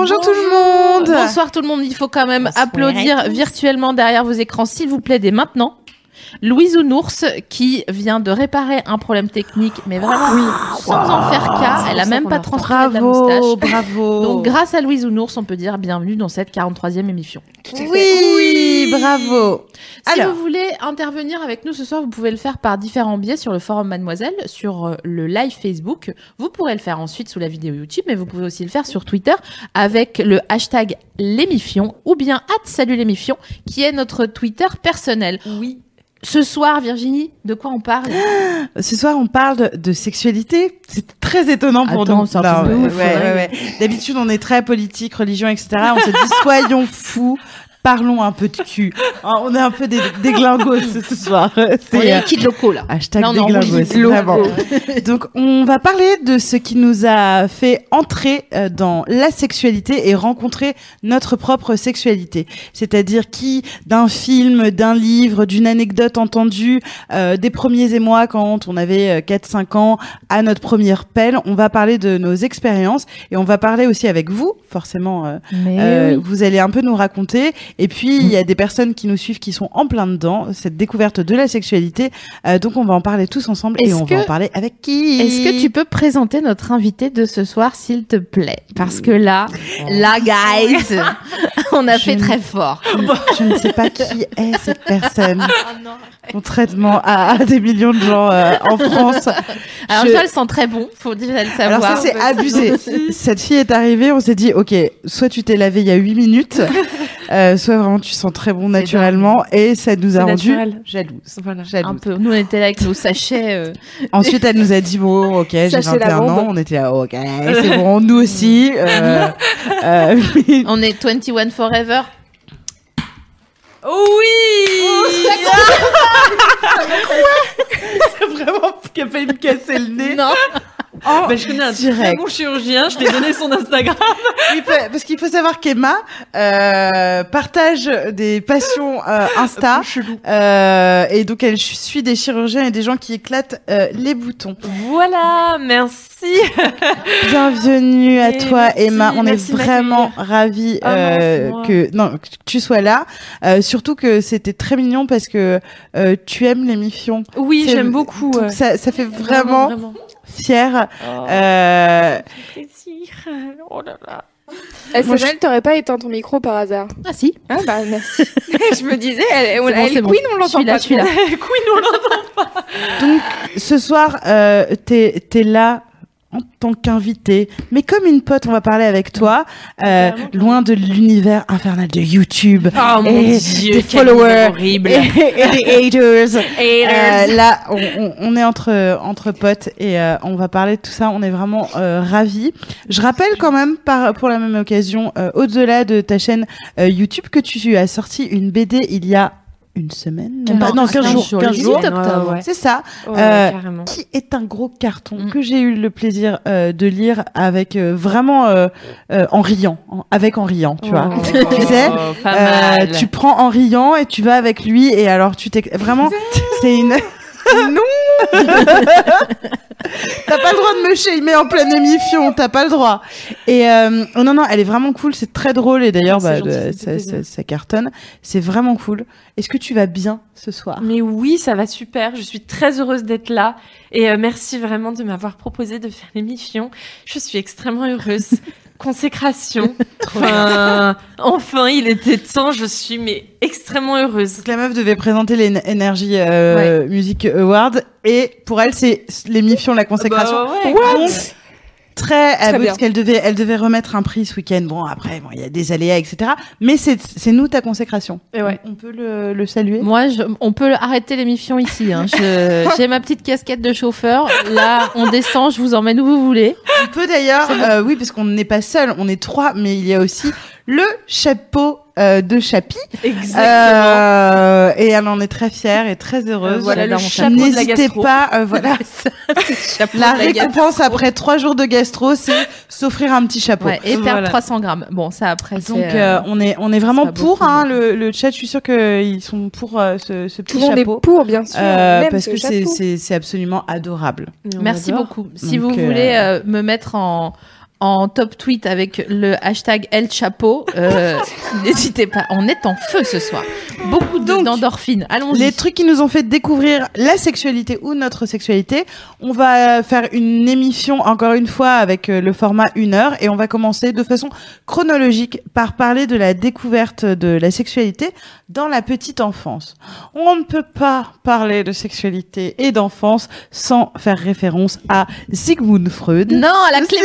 Bonjour tout le monde. Bonsoir tout le monde. Il faut quand même Bonsoir applaudir virtuellement derrière vos écrans, s'il vous plaît, dès maintenant. Louise Ounours qui vient de réparer un problème technique, mais vraiment sans en faire cas. Elle a même pas transféré de la Bravo, moustache. bravo. Donc grâce à Louise Ounours, on peut dire bienvenue dans cette 43e émission. oui, bravo. Si Alors, vous voulez intervenir avec nous ce soir, vous pouvez le faire par différents biais sur le forum Mademoiselle, sur euh, le live Facebook. Vous pourrez le faire ensuite sous la vidéo YouTube, mais vous pouvez aussi le faire sur Twitter avec le hashtag l'émifion ou bien at salut l'émifion qui est notre Twitter personnel. Oui. Ce soir, Virginie, de quoi on parle ce soir, on parle de, de sexualité. C'est très étonnant pour Attends, nous. c'est un truc de ouais, ouais. ouais, ouais. D'habitude, on est très politique, religion, etc. On se dit, soyons fous. Parlons un peu de cul. Ah, On est un peu des, des glingos ce soir. On C'est est euh, kid locaux là. hashtag on est des glingos, roulis c'est vraiment. Donc, on va parler de ce qui nous a fait entrer euh, dans la sexualité et rencontrer notre propre sexualité. C'est-à-dire qui, d'un film, d'un livre, d'une anecdote entendue, euh, des premiers émois quand on avait euh, 4-5 ans, à notre première pelle, on va parler de nos expériences et on va parler aussi avec vous, forcément. euh, euh, oui. Vous allez un peu nous raconter. Et puis, il y a des personnes qui nous suivent qui sont en plein dedans, cette découverte de la sexualité. Euh, donc, on va en parler tous ensemble et on que- va en parler avec qui? Est-ce que tu peux présenter notre invité de ce soir, s'il te plaît? Parce que là, là, guys, on a Je fait ne- très fort. Je ne sais pas qui est cette personne. Contrairement à, à des millions de gens euh, en France. Alors, Je- elle sent très bon, faut déjà le savoir. Alors ça c'est abusé. Cette fille est arrivée, on s'est dit ok, soit tu t'es lavé il y a 8 minutes, euh, soit vraiment tu sens très bon naturellement et ça nous a C'est rendu naturel. jalouses. Voilà. un Jalouses. peu. Nous, on était là avec nos sachets. euh, Ensuite elle nous a dit bon ok j'ai Sachez la 21 bombe. ans, on était là ok c'est bon nous aussi. Euh, euh, On est 21 Forever. vraiment qui a failli me casser le nez. Non. En Bah, je connais un très direct. bon chirurgien, je t'ai donné son Instagram. Oui, parce qu'il faut savoir qu'Emma euh, partage des passions euh, Insta euh, et donc elle suit des chirurgiens et des gens qui éclatent euh, les boutons. Voilà, merci. Bienvenue à Et toi merci, Emma, on est merci vraiment ravis non, euh, que non que tu sois là. Euh, surtout que c'était très mignon parce que euh, tu aimes l'émission. Oui, C'est- j'aime beaucoup. Donc ça, ça fait vraiment, vraiment. fier. Oh, Euh, plaisir. Oh là là. Eh, Moi, Samuel, t'aurais pas éteint ton micro par hasard? Ah si. Ah bah merci. je me disais, elle, elle, C'est bon, elle c'est bon. Queen, on Je l'entend pas. je suis là. Queen, on l'entend. Donc, ce soir, euh, t'es es là en tant qu'invité, mais comme une pote, on va parler avec toi, euh, loin de l'univers infernal de YouTube. Oh mon dieu, des followers. horrible. Et, et des haters. Haters. Euh, là, on, est entre entre potes et euh, on va parler de tout ça. On est vraiment ravis. Je rappelle quand même, par, pour la même occasion, au-delà de ta chaîne YouTube, que tu as sorti une BD il y a une semaine, même pas- non, 15 jours, 15 le 18 jours. octobre. Ouais, ouais. C'est ça. Ouais, Euh, qui est un gros carton Mm. que j'ai eu le plaisir euh, de lire avec euh, vraiment euh, euh, en riant, en- avec en riant, tu vois. Oh, tu sais, pas Euh, tu prends en riant et tu vas avec lui et alors tu t'es vraiment c'est une non t'as pas le droit de me shamer en pleine émission t'as pas le droit et euh, oh non non elle est vraiment cool c'est très drôle et d'ailleurs C'est bah, gentil, ça ça- ça cartonne c'est vraiment cool est-ce que tu vas bien ce soir? Mais oui, ça va super. Je suis très heureuse d'être là. Et euh, merci vraiment de m'avoir proposé de faire l'émission. Je suis extrêmement heureuse. Consécration. Enfin, enfin, il était temps. Je suis mais extrêmement heureuse. Donc la meuf devait présenter les Energy euh, Music Awards et pour elle c'est l'émission La Consécration. Bah ouais, Donc, très, Très bien. parce qu'elle devait, elle devait remettre un prix ce week-end. Bon, après, bon, il y a des aléas, etc. Mais c'est, c'est nous ta consécration. Et ouais. On peut le, le saluer. Moi, je- on peut arrêter l'émission ici. Hein. Je- J'ai ma petite casquette de chauffeur. Là, on descend, je vous emmène où vous voulez. On peut d'ailleurs, euh, oui, parce qu'on n'est pas seul, on est trois, mais il y a aussi le chapeau euh, de Chapi. Exactement. Euh, et elle en est très fière et très heureuse. Euh, voilà, le chapeau de la N'hésitez gastro. pas, euh, voilà. la récompense après trois jours de gastro, c'est s'offrir un petit chapeau. Ouais, et perdre Voilà. 300 grammes. Bon, ça après, Donc c'est, euh, euh, on est on est vraiment pour beaucoup hein, le, le chat. Je suis sûre qu'ils sont pour euh, ce, ce Tout petit le monde chapeau est pour, bien sûr. Euh, même parce ce que c'est chapeau. c'est c'est absolument adorable. On Merci adore. beaucoup. Si Donc, vous euh, voulez euh, me mettre en, en top tweet avec le hashtag El Chapeau, euh, n'hésitez pas. On est en feu ce soir. Beaucoup d'endorphines. Allons-y. Les trucs qui nous ont fait découvrir la sexualité ou notre sexualité. On va faire une émission encore une fois avec euh, le format une heure et on va commencer de façon chronologique par parler de la découverte de la sexualité dans la petite enfance. On ne peut pas parler de sexualité et d'enfance sans faire référence à Sigmund Freud. Non, à la Si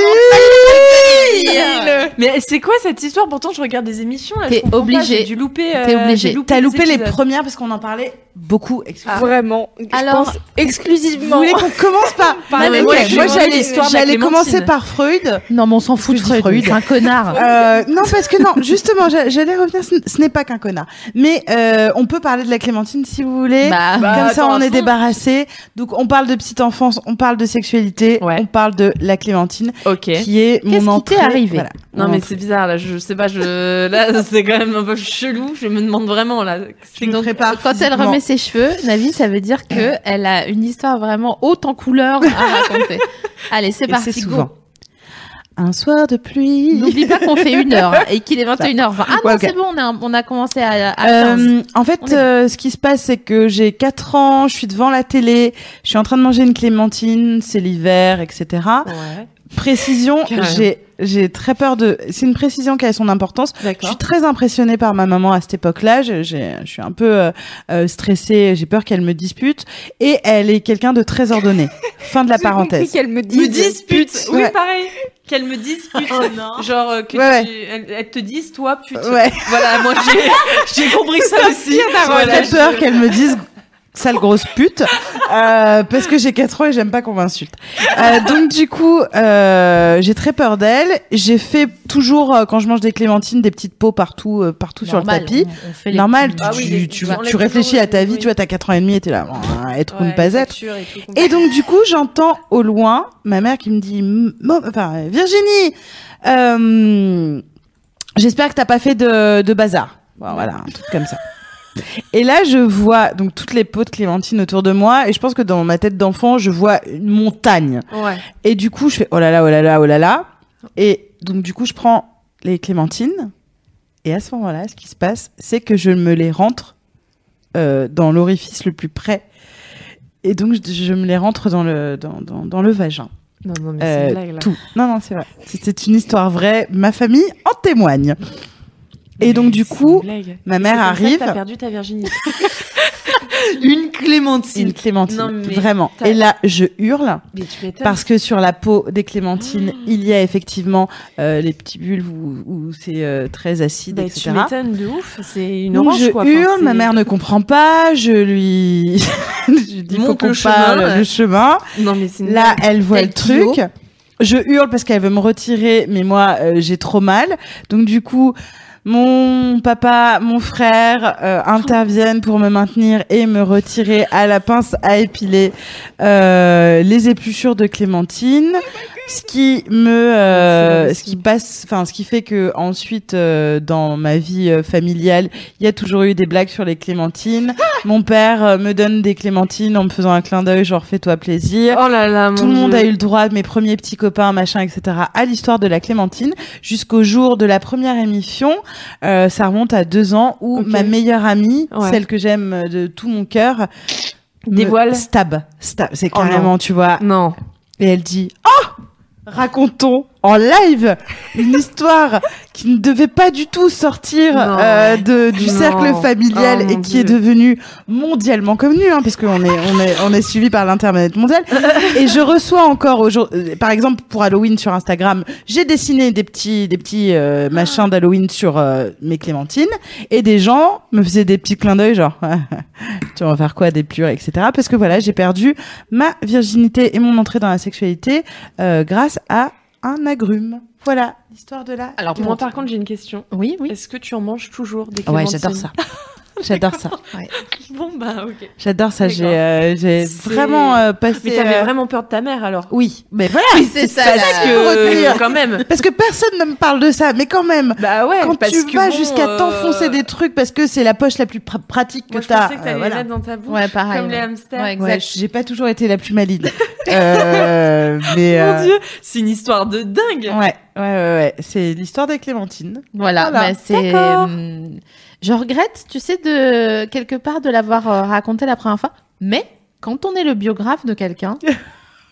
Mais c'est quoi cette histoire? Pourtant, je regarde des émissions. Là, T'es obligé. J'ai dû louper. euh, T'es obligé. T'as loupé les premières parce qu'on en parlait beaucoup. excusez-moi. Vraiment. Je Alors, pense Vous exclusivement. voulez qu'on commence par Par mais le- moi, ouais, moi, j'ai j'allais commencer par Freud. Non, mais on s'en fout de Freud. Freud. C'est un connard. Euh, non, parce que non, justement, j'a- j'allais revenir. Ce n'est pas qu'un connard, mais euh, on peut parler de la Clémentine si vous voulez. Bah, Bah, Comme ça, on est débarrassé. Donc, on parle de petite enfance, on parle de sexualité, on parle de la Clémentine, Ok. qui est Qu'est-ce mon qui t'est entrée. arrivé voilà, Non mais c'est bizarre là, je sais pas, je là c'est quand même un peu chelou, je me demande vraiment là. Je me prépare Quand elle remet ses cheveux, Navi, ça veut dire que elle a une histoire vraiment haute en couleurs à raconter. Allez, c'est parti. c'est go. souvent. Un soir de pluie. N'oublie pas qu'on fait une heure hein, et qu'il est 21h20. Ah non, Ouais, c'est bon, on a, on a commencé à, à 15. Euh, en fait, euh, ce qui se passe, c'est que j'ai 4 ans, je suis devant la télé, je suis en train de manger une clémentine, c'est l'hiver, etc. Ouais. Précision, j'ai j'ai très peur de. C'est une précision qui a son importance. Je suis très impressionnée par ma maman à cette époque-là. Je, j'ai- je suis un peu euh, euh, stressée. J'ai peur qu'elle me dispute. Et elle est quelqu'un de très ordonné. fin de la parenthèse. qu'elle me Me dise. dispute. Oui, Ouais. pareil. Qu'elle me dispute. Genre euh, que Ouais, ouais. tu, elle, elle te dise toi pute. Ouais. Voilà, moi j'ai j'ai compris ça aussi. Voilà, J'ai peur je- qu'elle me dise sale grosse pute euh, parce que j'ai 4 ans et j'aime pas qu'on m'insulte. Euh, donc du coup, euh, j'ai très peur d'elle. J'ai fait toujours quand je mange des clémentines des petites peaux partout partout Normal, sur le tapis. on- Normal, Ah oui, tu, les- tu, tu enlèves tu réfléchis à ta vie, oui. tu vois, t'as 4 ans et demi et t'es là, ah, être ou ne pas être. et donc du coup, j'entends au loin ma mère qui me dit, enfin Virginie, j'espère que t'as pas fait de, de bazar. Bon, voilà, un truc comme ça. Et là, je vois donc toutes les pots de clémentine autour de moi, et je pense que dans ma tête d'enfant, je vois une montagne. Ouais. Et du coup, je fais oh là là, oh là là, oh là là. Et donc du coup, je prends les clémentines, et à ce moment-là, ce qui se passe, c'est que je me les rentre euh, dans l'orifice le plus près. Et donc, je, je me les rentre dans le, dans, dans, dans le vagin. Non, non, mais c'est Euh, une blague là. tout. Non, non, c'est vrai. C'est une histoire vraie. Ma famille en témoigne. Et donc, du coup, ma mère arrive. T'as perdu ta virginité. une clémentine. une clémentine. Non, mais Vraiment. Et là, je hurle. Mais tu m'étonnes. Parce que sur la peau des clémentines, Oh. il y a effectivement euh, les petits bulbes où, où c'est euh, très acide, Bah, etc. tu m'étonnes de ouf. C'est une Donc orange je quoi. Enfin, hurle, ma mère ne comprend pas, je lui, je lui dis faut qu'on parle ouais. le chemin. Non mais c'est Là, elle voit le truc. Je hurle parce qu'elle veut me retirer, mais moi, euh, j'ai trop mal. Donc du coup, mon papa, mon frère euh, interviennent pour me maintenir et me retirer à la pince à épiler euh, les épluchures de clémentine. Ce qui me, euh, ce qui passe, enfin, ce qui fait que ensuite, euh, dans ma vie euh, familiale, il y a toujours eu des blagues sur les clémentines. Mon père euh, me donne des clémentines en me faisant un clin d'œil, genre fais-toi plaisir. Oh là là, mon Tout le monde Dieu. a eu le droit, mes premiers petits copains, machin, etc., à l'histoire de la Clémentine, jusqu'au jour de la première émission. Euh, ça remonte à deux ans où ma meilleure amie, Ouais. celle que j'aime de tout mon cœur, Dévoile. Stab. Stab. C'est Oh carrément, tu vois. Non. Et elle dit, oh! Racontons en live une histoire qui ne devait pas du tout sortir euh, de, du Non. cercle familial Oh, et mon qui est devenue mondialement connue, hein, parce qu'on est, on est, on est suivi par l'internet mondial. et je reçois encore aujourd'hui, par exemple pour Halloween sur Instagram, j'ai dessiné des petits, des petits euh, machins d'Halloween sur euh, mes clémentines et des gens me faisaient des petits clins d'œil genre, tu vas faire quoi des plures, etc. Parce que voilà, j'ai perdu ma virginité et mon entrée dans la sexualité euh, grâce à un agrume. Voilà l'histoire de la. Alors, Moi, par contre, j'ai une question. Oui, oui. Est-ce que tu en manges toujours des ouais, clémentines j'adore ça. J'adore ça. Bon, bah, ok. J'adore ça. J'ai, euh, j'ai vraiment euh, passé. Mais t'avais euh, vraiment peur de ta mère alors Oui, mais voilà. c'est ça, ça la- retenir. quand même. Parce que personne ne me parle de ça, mais quand même. Bah ouais, Quand parce tu que vas bon, jusqu'à euh, t'enfoncer des trucs parce que c'est la poche la plus pr- pratique que Moi, je t'as. pensais que t'allais euh, voilà. dans ta bouche. Ouais, pareil, Comme les hamsters. Ouais, Ouais, j'ai pas toujours été la plus maligne. euh, mais Mon euh, dieu, c'est une histoire de dingue. Ouais, ouais, ouais, ouais. C'est l'histoire des clémentines. Voilà, Voilà. mais c'est. Je regrette, tu sais, de quelque part de l'avoir euh, raconté la première fois. Mais quand on est le biographe de quelqu'un,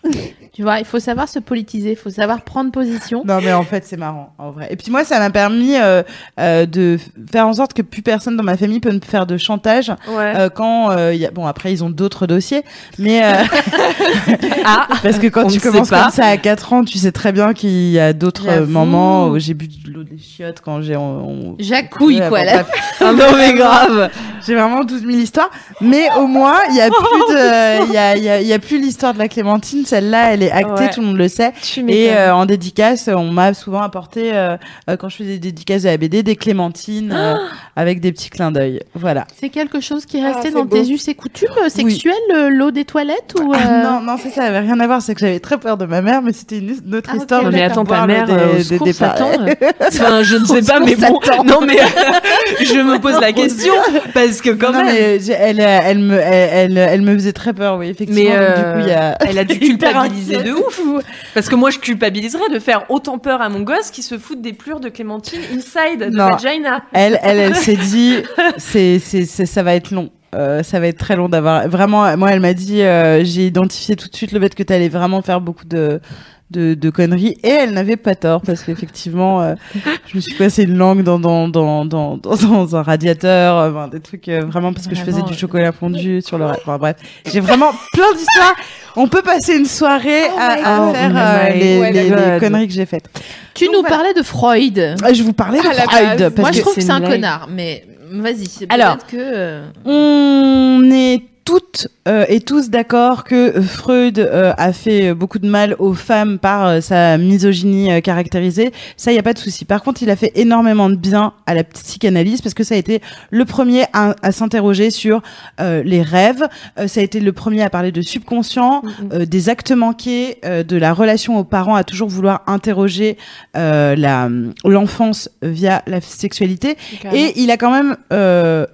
tu vois, il faut savoir se politiser, il faut savoir prendre position. Non, mais en fait, c'est marrant, en vrai. Et puis moi, ça m'a permis euh, euh, de faire en sorte que plus personne dans ma famille peut me faire de chantage Ouais. euh, quand euh, il y a... bon après ils ont d'autres dossiers, mais euh, ah, parce que quand tu commences comme ça à 4 ans, tu sais très bien qu'il y a d'autres euh, moments où j'ai bu de l'eau des chiottes quand j'ai on- on- Jacouille, Ouais, quoi. là. Ah non mais grave. J'ai vraiment 12 000 histoires, mais au moins il y a plus de, il y a, il y a, il y a plus l'histoire de la Clémentine. Celle-là, elle est actée, Ouais. tout le monde le sait. tu Et euh, en dédicace, on m'a souvent apporté euh, euh, quand je faisais des dédicaces de la BD des clémentines euh, avec des petits clins d'œil. Voilà. C'est quelque chose qui est Ah, resté c'est dans beau. tes us et coutumes sexuelles, l'eau des toilettes ou Ah, non, non, ça, ça avait rien à voir. C'est que j'avais très peur de ma mère, mais c'était une, une autre Ah, histoire. Non Je mais attends, ta mère. Satan, euh. Enfin, je ne sais pas, mais bon. Non mais je me pose la question parce que quand même. elle, elle me, elle, elle, elle me faisait très peur, oui, effectivement. Mais euh, du coup, il y a. elle a dû culpabiliser inquiète. de ouf. Parce que moi, je culpabiliserais de faire autant peur à mon gosse qui se fout des plures de Clémentine inside de Non. vagina. Elle, elle, elle s'est dit, c'est, c'est, c'est, ça va être long. Euh, ça va être très long d'avoir. Vraiment, moi, elle m'a dit, euh, j'ai identifié tout de suite le fait que tu allais vraiment faire beaucoup de, de, de conneries. Et elle n'avait pas tort, parce qu'effectivement, euh, je me suis passé une langue dans, dans, dans, dans, dans, dans un radiateur, euh, enfin, des trucs euh, vraiment parce que je faisais Vraiment, du chocolat fondu sur le. Enfin bref, j'ai vraiment plein d'histoires. On peut passer une soirée Oh à, à faire Oh euh, my les, les- les God. conneries que j'ai faites. Tu Donc, nous voilà. parlais de Freud. Euh, Je vous parlais de Freud. Parce Moi, que je trouve que c'est un blague. connard, mais vas-y. Alors. que. euh, On est toutes euh, et tous d'accord que Freud euh, a fait beaucoup de mal aux femmes par euh, sa misogynie euh, caractérisée. Ça, il y a pas de souci. Par contre, il a fait énormément de bien à la psychanalyse parce que ça a été le premier à, à s'interroger sur euh, les rêves. Euh, ça a été le premier à parler de subconscient, euh, des actes manqués, euh, de la relation aux parents, à toujours vouloir interroger euh, la l'enfance via la sexualité. Et il a quand même euh,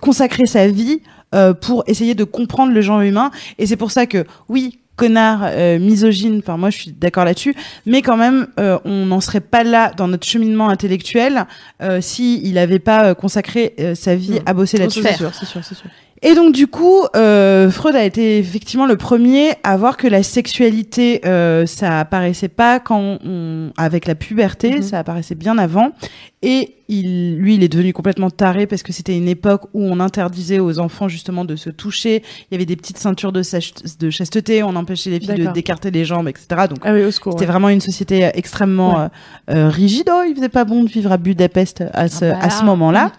consacré sa vie euh, pour essayer de comprendre le genre humain. Et c'est pour ça que, oui, connard, euh, misogyne, enfin moi je suis d'accord là-dessus, mais quand même, euh, on n'en serait pas là dans notre cheminement intellectuel euh, si n'avait pas euh, consacré sa vie à bosser là-dessus. c'est sûr, c'est sûr, c'est sûr. Et donc du coup, euh, Freud a été effectivement le premier à voir que la sexualité, euh, ça apparaissait pas quand on, avec la puberté, Mhm. ça apparaissait bien avant. Et il, lui, il est devenu complètement taré parce que c'était une époque où on interdisait aux enfants justement de se toucher. Il y avait des petites ceintures de, chasteté, on empêchait les filles d'écarter les jambes, etc. Donc Ah oui, c'était vraiment une société euh, extrêmement Ouais. euh, euh, rigide. Oh, il faisait pas bon de vivre à Budapest à ce, ah bah à ce là, moment-là.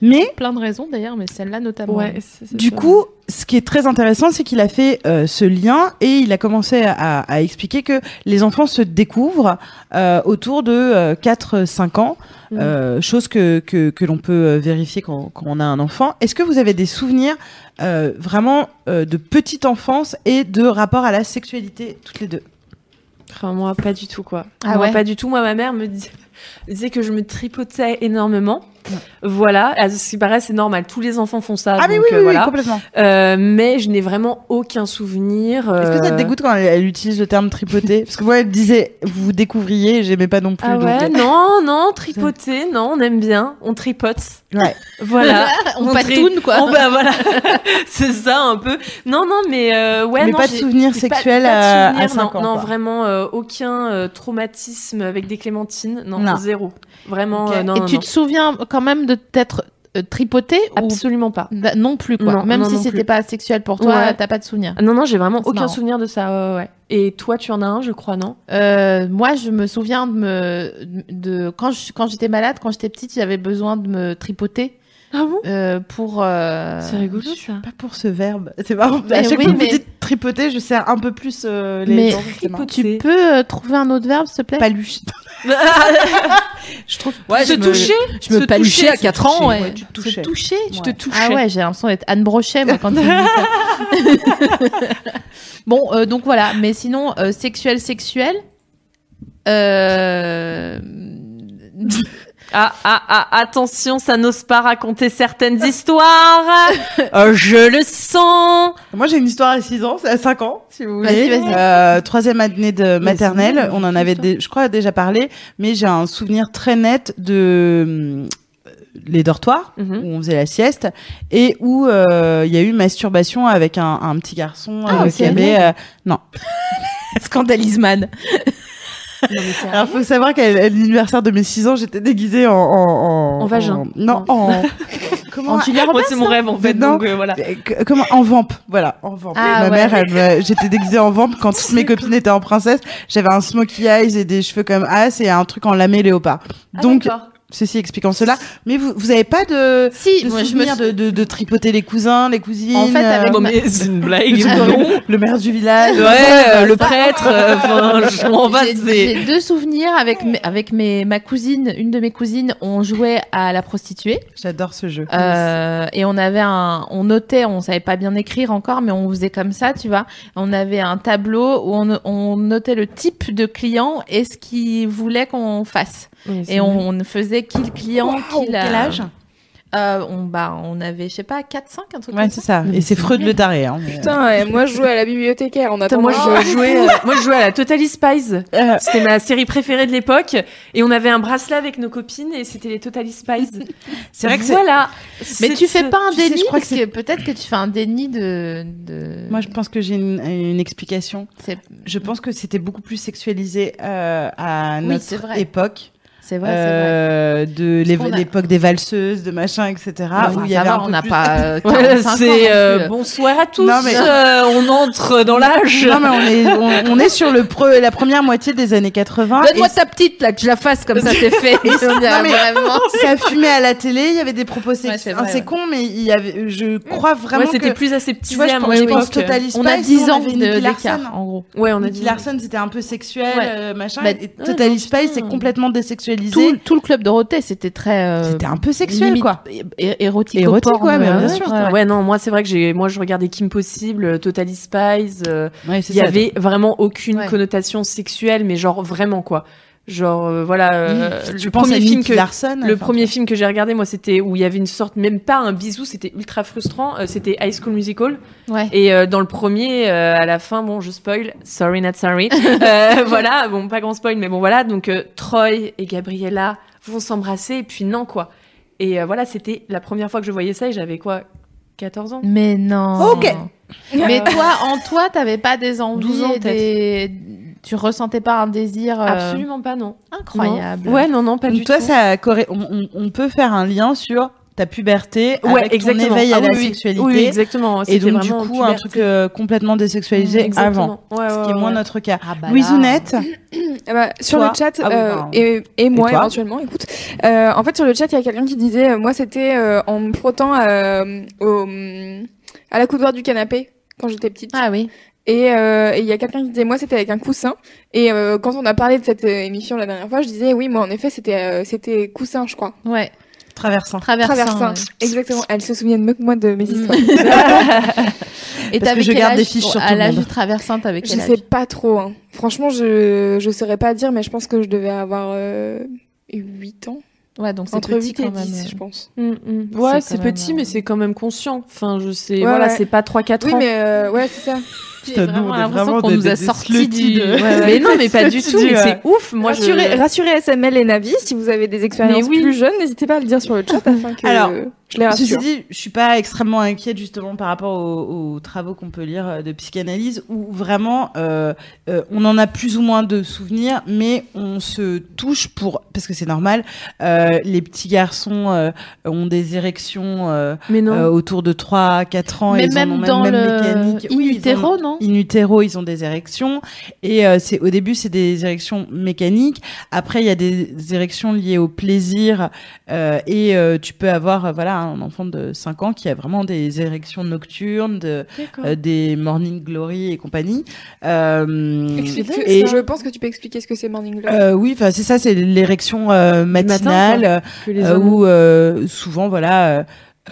Mais plein de raisons d'ailleurs, mais celle-là notamment. Ouais, c'est- c'est du sûr. coup, ce qui est très intéressant, c'est qu'il a fait euh, ce lien et il a commencé à, à expliquer que les enfants se découvrent euh, autour de euh, 4-5 ans, Mhm. euh, chose que, que, que l'on peut vérifier quand, quand on a un enfant. Est-ce que vous avez des souvenirs euh, vraiment euh, de petite enfance et de rapport à la sexualité, toutes les deux? Enfin, moi, pas du tout, quoi. Ah moi, ouais? pas du tout. Moi, ma mère me disait que je me tripotais énormément. Voilà, à ce qui paraît, c'est normal. Tous les enfants font ça. Ah mais oui, euh, oui, oui, voilà. complètement. Euh, mais je n'ai vraiment aucun souvenir. Est-ce que ça te euh, dégoûte quand elle, elle utilise le terme tripoter? Parce que moi, elle disait vous découvriez, et j'aimais pas non plus. Ah ouais, non, non, tripoter, non, on aime bien, on tripote. ouais. Voilà. On tri- patoune, quoi. Oh, bah voilà, c'est ça un peu. Non, non, mais euh, ouais, mais non, pas de souvenirs j'ai pas- de à, à souvenirs, 5 non, ans. non, quoi. vraiment euh, aucun euh, traumatisme avec des clémentines, non, Non. zéro. Vraiment, euh, non, Et non, tu non. te souviens quand même de t'être euh, tripoté ou absolument pas. Bah, non plus quoi. Non, même non, si c'était pas sexuel pour toi, Ouais. t'as pas de souvenir. Non, non, j'ai vraiment aucun marrant. souvenir de ça. ouais, ouais. Et toi, tu en as un, je crois, non? Euh, moi, je me souviens de me de quand je, quand j'étais malade, quand j'étais petite, j'avais besoin de me tripoter Ah bon? Euh, pour. euh, C'est rigolo Je suis ça. pas pour ce verbe. C'est marrant. Mais à chaque oui, fois que mais- vous dites tripoter, je sers un peu plus euh, les Mais gens. Tu peux euh, trouver un autre verbe, s'il te plaît? Paluche. je trouve. Ouais, se toucher Je me paluchais à se 4 ans, ouais. ouais, tu te touchais. Se toucher Tu te Ouais. touchais. Ah ouais, j'ai l'impression d'être Anne Brochet, moi, quand tu me dis ça. bon, euh, donc voilà. Mais sinon, euh, sexuel, sexuel. Euh... Ah, ah, ah, attention, ça n'ose pas raconter certaines histoires. Euh, je le sens. Moi, j'ai une histoire à 6 ans, à 5 ans, si vous Vas-y, voulez. vas-y. Euh, troisième année de maternelle, on en avait, dé- je crois, déjà parlé, mais j'ai un souvenir très net de hum, les dortoirs Mhm. où on faisait la sieste et où euh, il y a eu masturbation avec un, un petit garçon Ah, euh, qui avait euh, non Scandalisman. Alors faut savoir qu'à l'anniversaire de mes 6 ans j'étais déguisée en en, En vagin. non en comment En Julia Moi, c'est mon rêve en fait. Non. Donc euh, voilà. Euh, Comment en vamp, voilà, en vamp. Ah, Ma ouais. mère, elle j'étais déguisée en vamp quand toutes mes copines étaient en princesse. J'avais un smokey eyes et des cheveux comme as et un truc en lamé léopard. Donc, ceci expliquant cela. Mais vous, vous avez pas de, Si, de moi, je me de, de, de tripoter les cousins, les cousines En fait, avec euh, ma- c'est une le, blague. dans- le maire du village. Ouais, euh, le prêtre. euh, Enfin, je m'en. J'ai c'est- j'ai deux souvenirs avec mes, avec mes ma cousine, une de mes cousines, on jouait à la prostituée J'adore ce jeu. euh, et on avait un, on notait, on savait pas bien écrire encore, mais on faisait comme ça, tu vois. On avait un tableau où on, on notait le type de client et ce qu'il voulait qu'on fasse. Et on, on faisait qui le client, Waouh, qui la... quel âge euh, on, bah, on avait, je sais pas, 4-5, un truc Ouais, comme c'est ça. ça. Et c'est Freud le taré. Hein. Putain, ouais, moi je jouais à la bibliothécaire en Putain, attendant. moi, je jouais, euh, moi, je jouais à la Totally Spies. Euh, C'était ma série préférée de l'époque. Et on avait un bracelet avec nos copines et c'était les Totally Spies. c'est vrai que c'est- voilà. Mais tu fais pas un tu sais, je déni crois que parce que, peut-être que tu fais un déni de. de... Moi, je pense que j'ai une, une explication. Je pense que c'était beaucoup plus sexualisé euh, à Oui, notre époque. C'est vrai, c'est vrai. euh, de a- l'époque des valseuses, de machin, etc. Enfin, où il y avait va, un on n'a plus- pas euh, Ouais, 45 ans non c'est euh, plus. bonsoir à tous. Non, mais- Euh, on entre dans l'âge. Non, mais on est, on, on est sur le pre- la première moitié des années 80. Donne-moi et ta petite là, que je la fasse comme ça, c'est fait. Non, mais- vraiment. ça fumait à la télé, il y avait des propos Ouais, sexuels. c'est ouais. con, mais il y avait, je crois vraiment Ouais, c'était que, plus tu aseptisé vois, je, à mon époque. On a nous, 10 ans d'écart, en gros. Ouais, on a. Larson, c'était un peu sexuel, euh, machin. Bah, ouais, Total putain. c'est complètement Tout, tout le club Dorothée, c'était très. euh, C'était un peu sexuel, limite quoi. Érotique. Érotique, porn, ouais, mais euh, bien sûr. ouais, non, moi c'est vrai que j'ai, moi je regardais Kim Possible, Totally Spies. euh, Ouais, Il y ça. avait vraiment aucune Ouais. connotation sexuelle, mais genre vraiment quoi. Genre euh, voilà, euh, le premier film que Larson, le enfin, premier film que j'ai regardé moi c'était où il y avait une sorte même pas un bisou, c'était ultra frustrant, euh, c'était High School Musical Ouais. et euh, dans le premier euh, à la fin bon, je spoil, sorry not sorry. Euh, voilà, bon pas grand spoil mais bon voilà, donc euh, Troy et Gabriella vont s'embrasser et puis non quoi. Et euh, voilà, c'était la première fois que je voyais ça et j'avais quoi 14 ans? Mais non. Ok. Mais toi, en toi, t'avais pas des envies 12 ans, et des... Tu ressentais pas un désir euh, Absolument pas non. incroyable. Non. Ouais, non non, pas Donc du toi, tout. ça corré- on, on- on peut faire un lien sur ta puberté Ouais, avec exactement. ton éveil à Ah oui, la oui. sexualité. Oui, exactement. et donc du coup, un truc euh, complètement désexualisé Exactement. avant. Ouais, Ce ouais, qui est moins notre cas. Ah bah. Louisounette, Ah bah, sur Toi le chat Ah euh, et, et moi Et toi éventuellement, écoute. Euh, en fait, sur le chat, il y a quelqu'un qui disait, euh, moi, c'était euh, en me frottant euh, au, à la coudoir du canapé quand j'étais petite. Ah oui. Et euh, et il y a quelqu'un qui disait, moi, c'était avec un coussin. Et euh, quand on a parlé de cette euh, émission la dernière fois, je disais, oui, moi, en effet, c'était euh, c'était coussin, je crois. Ouais. traversant. Traversant. Traversin. ouais. Exactement. Elle se souvient mieux que moi de mes Mm. histoires. Et Parce t'avais que je quel garde âge des fiches sur À l'âge du traversant, Je quel âge? sais pas trop. hein. Franchement, je je saurais pas dire, mais je pense que je devais avoir euh, 8 ans. Ouais, donc c'est Entre petit 8 et quand même. 10, je pense. Mm, mm. Ouais, C'est même, petit, euh, mais c'est quand même conscient. Enfin, je sais, Ouais, voilà, ouais. c'est pas 3-4 Oui, ans. mais euh, ouais, c'est ça. J'ai Putain, nous, on l'impression vraiment qu'on nous a sorti du. de- Ouais, ouais. Mais non, mais pas du tout. Mais c'est ouf. Moi, je. rassurez, SML et Navi, si vous avez des expériences oui. plus jeunes, n'hésitez pas à le dire sur le chat afin que Alors, je les Ceci rassure. dit, je suis pas extrêmement inquiète justement par rapport aux, aux travaux qu'on peut lire euh, de psychanalyse où vraiment euh, euh, on en a plus ou moins de souvenirs, mais on se touche pour parce que c'est normal. euh, les petits garçons euh, ont des érections euh, Mais non. euh, autour de 3-4 ans. et même ont dans même le mécanique. in Oui, ils utero, ont- non in utero, ils ont des érections et euh, c'est au début c'est des érections mécaniques. Après il y a des érections liées au plaisir euh, et euh, tu peux avoir euh, voilà un enfant de 5 ans qui a vraiment des érections nocturnes, de, euh, des morning glory et compagnie. Euh, Explique- et je pense que tu peux expliquer ce que c'est Morning Glory. euh, oui, enfin c'est ça, c'est l'érection euh, matin, matinale euh, Que les où euh, souvent voilà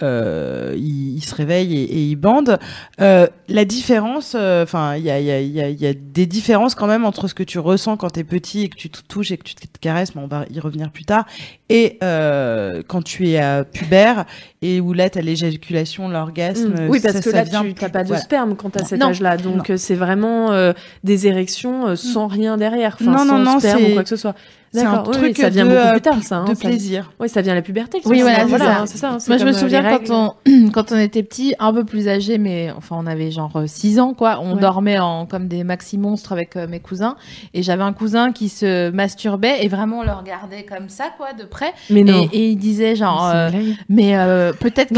euh, euh, ils, ils se réveillent et, et ils bandent. Euh, la différence, euh, enfin il y a, il y, a, il y, a, il y a des différences quand même entre ce que tu ressens quand t'es petit et que tu te touches et que tu te caresses, mais on va y revenir plus tard, et euh, quand tu es euh, pubère et où là t'as l'éjaculation, l'orgasme. Mm. Oui, parce ça- que ça là, vient tu n'as pas de voilà. sperme quand à cet âge-là. Donc, euh, c'est vraiment euh, des érections euh, sans rien derrière. Enfin, Non, sans non, non, sperme c'est- ou quoi que ce soit. C'est un oui, truc oui, ça vient de, beaucoup euh, plus tard, ça. hein, de ça- plaisir. Oui, ça vient la puberté. Oui, voilà, c'est voilà, ça. hein, Moi, je me souviens quand on, quand on était petit, un peu plus âgé, mais enfin, on avait genre 6 ans, quoi. On Ouais. dormait en, comme des maxi monstres avec euh, mes cousins. Et j'avais un cousin qui se masturbait et vraiment on le regardait comme ça, quoi, de près. Mais non. Et, et il disait genre, C'est euh, mais euh, peut-être